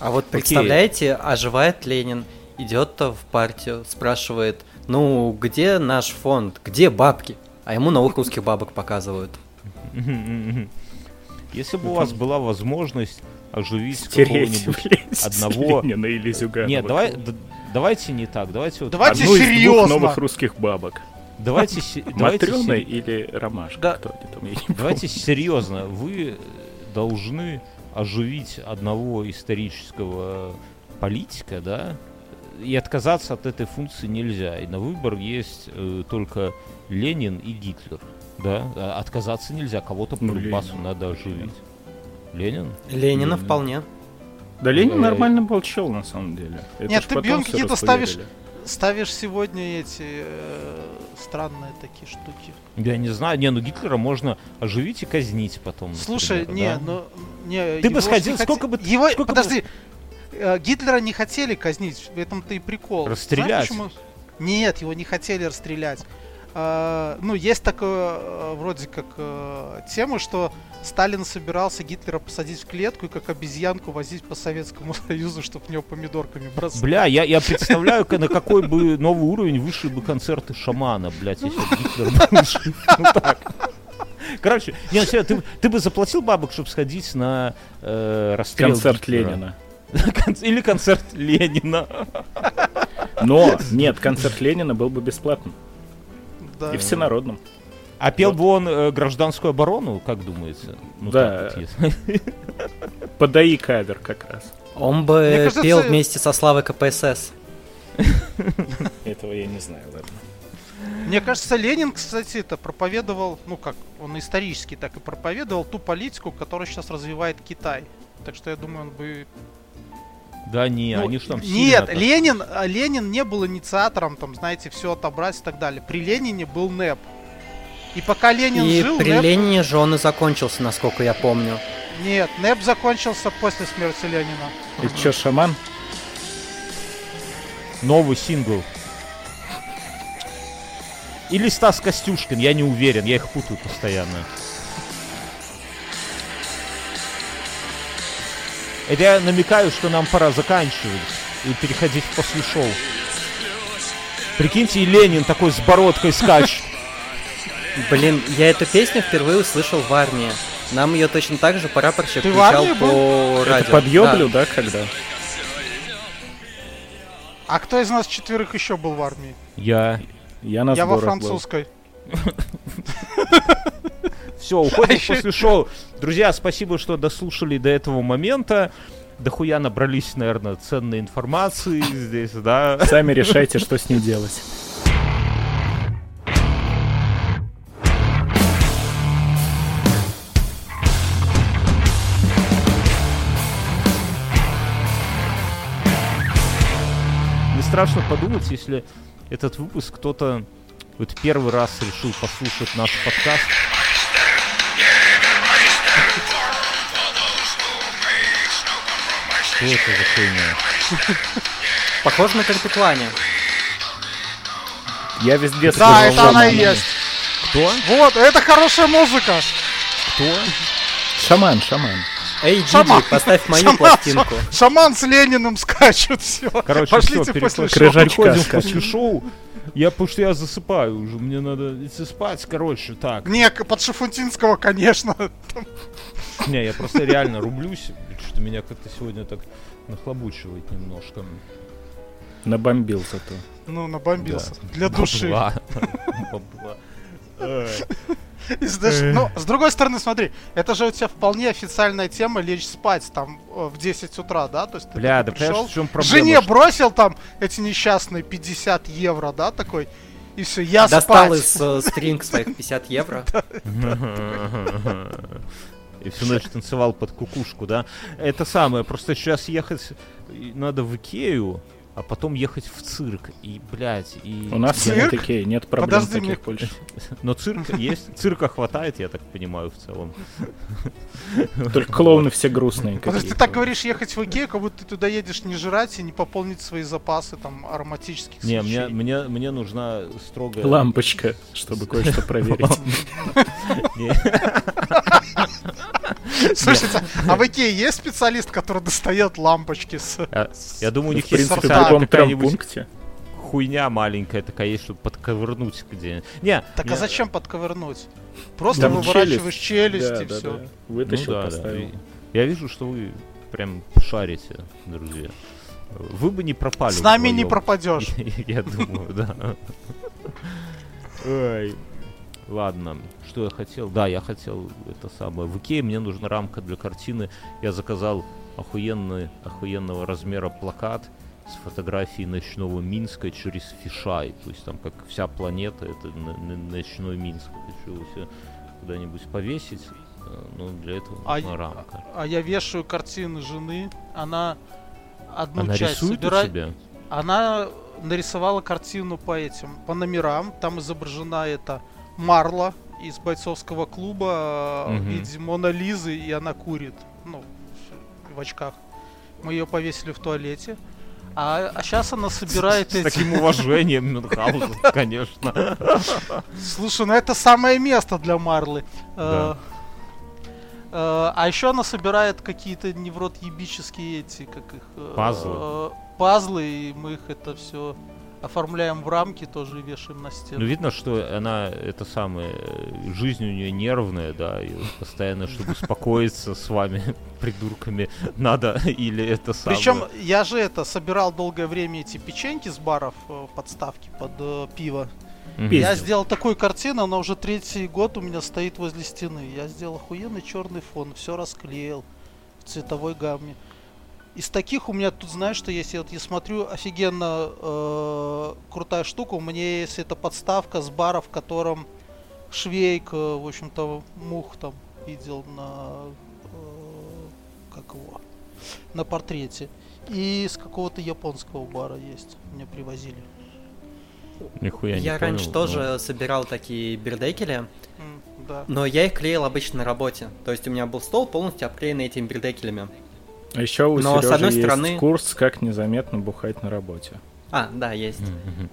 E: А вот представляете, оживает Ленин, идет в партию, спрашивает, ну, где наш фонд, где бабки? А ему новых русских бабок показывают.
B: Если бы у вас была возможность оживить какого-нибудь одного...
C: Ленина или Зюганова.
B: Нет, давай, давайте не так, давайте вот...
D: Давайте
C: Одну из двух
D: серьезно.
C: новых русских бабок.
B: Давайте,
C: Матрёна или Ромашка?
D: Да.
C: Кто там, я не
B: давайте серьезно. Вы должны оживить одного исторического политика, да? И отказаться от этой функции нельзя. И на выбор есть э, только Ленин и Гитлер. Да? А отказаться нельзя. Кого-то по
C: Ну, Ленин.
B: надо оживить. Ленин?
E: Ленина
B: Ленин.
E: вполне.
C: Да Ленин
B: Э,
C: нормально был чел, на самом деле. Это
D: Нет, ты
C: всё
D: какие-то ставишь-. Ставишь сегодня эти э, странные такие штуки.
B: Я не знаю. Не, ну Гитлера можно оживить и казнить потом.
D: Слушай,
B: например,
D: не,
B: да?
D: ну не.
B: Ты бы сходил, сколько бы-
D: Его,
B: сколько бы-
D: подожди, э, Гитлера не хотели казнить, в этом-то и прикол.
B: Расстрелять.
D: Знаешь, почему? Нет, его не хотели расстрелять. А, ну, есть такое, э, вроде как, э, тема, что Сталин собирался Гитлера посадить в клетку и как обезьянку возить по Советскому Союзу, чтобы в него помидорками бросать.
B: Бля, я, я представляю, на какой бы новый уровень вышли бы концерты шамана, блядь, если бы Гитлер был жив. Ну так. Короче, не, ну, ты, ты бы заплатил бабок, чтобы сходить на э, расстрел
C: Концерт
B: Гитлера?
C: Ленина.
B: Или концерт Ленина.
C: Но, нет, концерт Ленина был бы бесплатным.
D: Да.
C: И всенародным.
B: А пел бы он э, гражданскую оборону, как думается? Ну,
C: Да.
B: вот,
C: Подаи кавер как раз.
E: Он
D: Мне
E: бы
D: кажется,
E: пел вместе со Славой КПСС.
C: Этого я не знаю, ладно.
D: Мне кажется, Ленин, кстати, это проповедовал, ну как, он исторически так и проповедовал ту политику, которую сейчас развивает Китай. Так что я думаю, он бы...
B: Да не,
D: Ну,
B: они ж там
D: Нет, Ленин, а, Ленин не был инициатором, там, знаете, все отобрать и так далее. При Ленине был НЭП. И пока Ленин
E: И
D: жил,
E: при
D: НЭП...
E: Ленине же он и закончился, насколько я помню.
D: Нет, НЭП закончился после смерти Ленина.
C: Это что, шаман?
B: Новый сингл. Или Стас Костюшкин, я не уверен, я их путаю постоянно. Это я намекаю, что нам пора заканчивать и переходить после шоу. Прикиньте, и Ленин такой с бородкой скачет.
E: Блин, я эту песню впервые услышал в армии. Нам ее точно так же прапорщик
D: Ты
E: включал по радио.
C: Это подъеблю,
E: Да.
C: да, когда?
D: А кто из нас четверых еще был в армии?
B: Я.
C: Я на
D: Я во французской.
B: Все, уходим
D: А ещё-
B: после шоу. Друзья, спасибо, что дослушали до этого момента. Дохуя набрались, наверное, ценной информации здесь, да.
C: Сами решайте, что с ней делать.
B: Не страшно подумать, если этот выпуск кто-то вот первый раз решил послушать наш подкаст. Что это за хуйня?
E: Похоже на Картеклане.
C: Я везде
D: Да, это она и есть.
B: Кто?
D: Вот, это хорошая музыка.
B: Кто?
C: Шаман, шаман.
E: Эй,
D: Шаман.
E: Диджи, поставь мою
D: Шаман,
E: пластинку.
D: Шаман с Лениным скачут, все.
B: Короче,
D: Пошлите
B: все,
D: после шоу.
B: Переходим
C: скачет.
B: после шоу. Я, потому что я засыпаю уже, мне надо идти спать, короче, так.
D: Не, под Шафутинского, конечно.
B: Не, я просто реально рублюсь, что меня как-то сегодня так нахлобучивает немножко.
C: Набомбил зато.
D: Ну, набомбился. Для души.
B: Бабла. Бабла.
D: Знаешь, ну, с другой стороны, смотри, это же у тебя вполне официальная тема лечь спать там э, в 10 утра, да? То есть ты
B: Бля, да
D: пришел,
B: в чем проблема?
D: жене
B: что-
D: бросил там эти несчастные 50 евро, да, такой, и все, я
E: Достал
D: спать.
E: из э, стринг своих 50 евро.
B: И всю ночь танцевал под кукушку, да? Это самое, просто сейчас ехать надо в Икею, а потом ехать в цирк. И, блядь, и...
C: У нас
D: Цирк?
C: нет такие, нет проблем
D: Подожди,
C: таких
D: мне-
C: больше.
B: Но цирк есть, цирка хватает, я так понимаю, в целом.
C: Только клоуны все грустные
D: Подожди, ты так говоришь ехать в Икею, как будто ты туда едешь не жрать и не пополнить свои запасы там ароматических
B: Не, мне, мне, мне нужна строгая...
C: Лампочка, чтобы кое-что проверить.
D: Слушайте, а в Икее есть специалист, который достает лампочки с...
B: Я, я думаю, у них
C: В
B: есть
C: принципе, любом
B: какая-нибудь хуйня маленькая такая есть, чтобы подковырнуть где Не,
D: Так
B: мне-
D: а зачем подковырнуть? Просто
C: Там
D: выворачиваешь челюсть,
C: Да,
D: и
C: да,
D: все.
C: да.
B: Ну
C: Вытащил,
B: да, да.
C: поставил.
B: И Я вижу, что вы прям шарите, друзья. Вы бы не пропали.
D: С нами не
B: вдвоем.
D: пропадешь.
B: Я думаю, да. Ой. Ладно, что я хотел? Да, я хотел это самое. В Икее мне нужна рамка для картины. Я заказал охуенный, охуенного размера плакат с фотографией ночного Минска через фишай. То есть там как вся планета, это ночной Минск. Его себе куда-нибудь повесить. Но для этого
D: А
B: нужна
D: я-
B: рамка.
D: А я вешаю картины жены, она одну
B: Она
D: часть
B: рисует у
D: собирает.
B: тебя?
D: Она нарисовала картину по этим, по номерам. Там изображена эта Марла из бойцовского клуба э, в виде Мона Лизы, и она курит, ну, в очках. Мы ее повесили в туалете. А, сейчас она собирает
B: С
D: эти...
B: таким уважением Мюнхгаузен, конечно.
D: Слушай, ну это самое место для Марлы.
B: Да.
D: Э, э, А еще она собирает какие-то невротъебические эти, как их... э,
B: Пазлы.
D: э, Пазлы, и мы их это все оформляем в рамки, тоже и вешаем на
B: Ну,
D: стену.
B: видно, что она, это самое, жизнь у нее нервная, да, и вот постоянно, чтобы успокоиться с вами, придурками, надо, или это самое...
D: Причем я же это собирал долгое время эти печеньки с баров, э, подставки под э, пиво. Я сделал такую картину, она уже третий год у меня стоит возле стены. Я сделал охуенный черный фон, все расклеил. в цветовой гамме. Из таких у меня тут, знаешь, что есть, я вот я смотрю, офигенно э, крутая штука. У меня есть эта подставка с бара, в котором Швейк, э, в общем-то, мух там видел на э, как его на портрете. И с какого-то японского бара есть. Мне привозили.
B: Нихуя не
E: Я
B: понял,
E: раньше
B: но-
E: тоже собирал такие бердекели,
D: М, да.
E: но я их клеил обычно на работе. То есть у меня был стол полностью обклеенный этими бердекелями.
C: А еще у
E: Но, с
C: Сережи
E: одной
C: есть
E: стороны-
C: курс, как незаметно бухать на работе.
E: А, да, есть.
B: Мгм.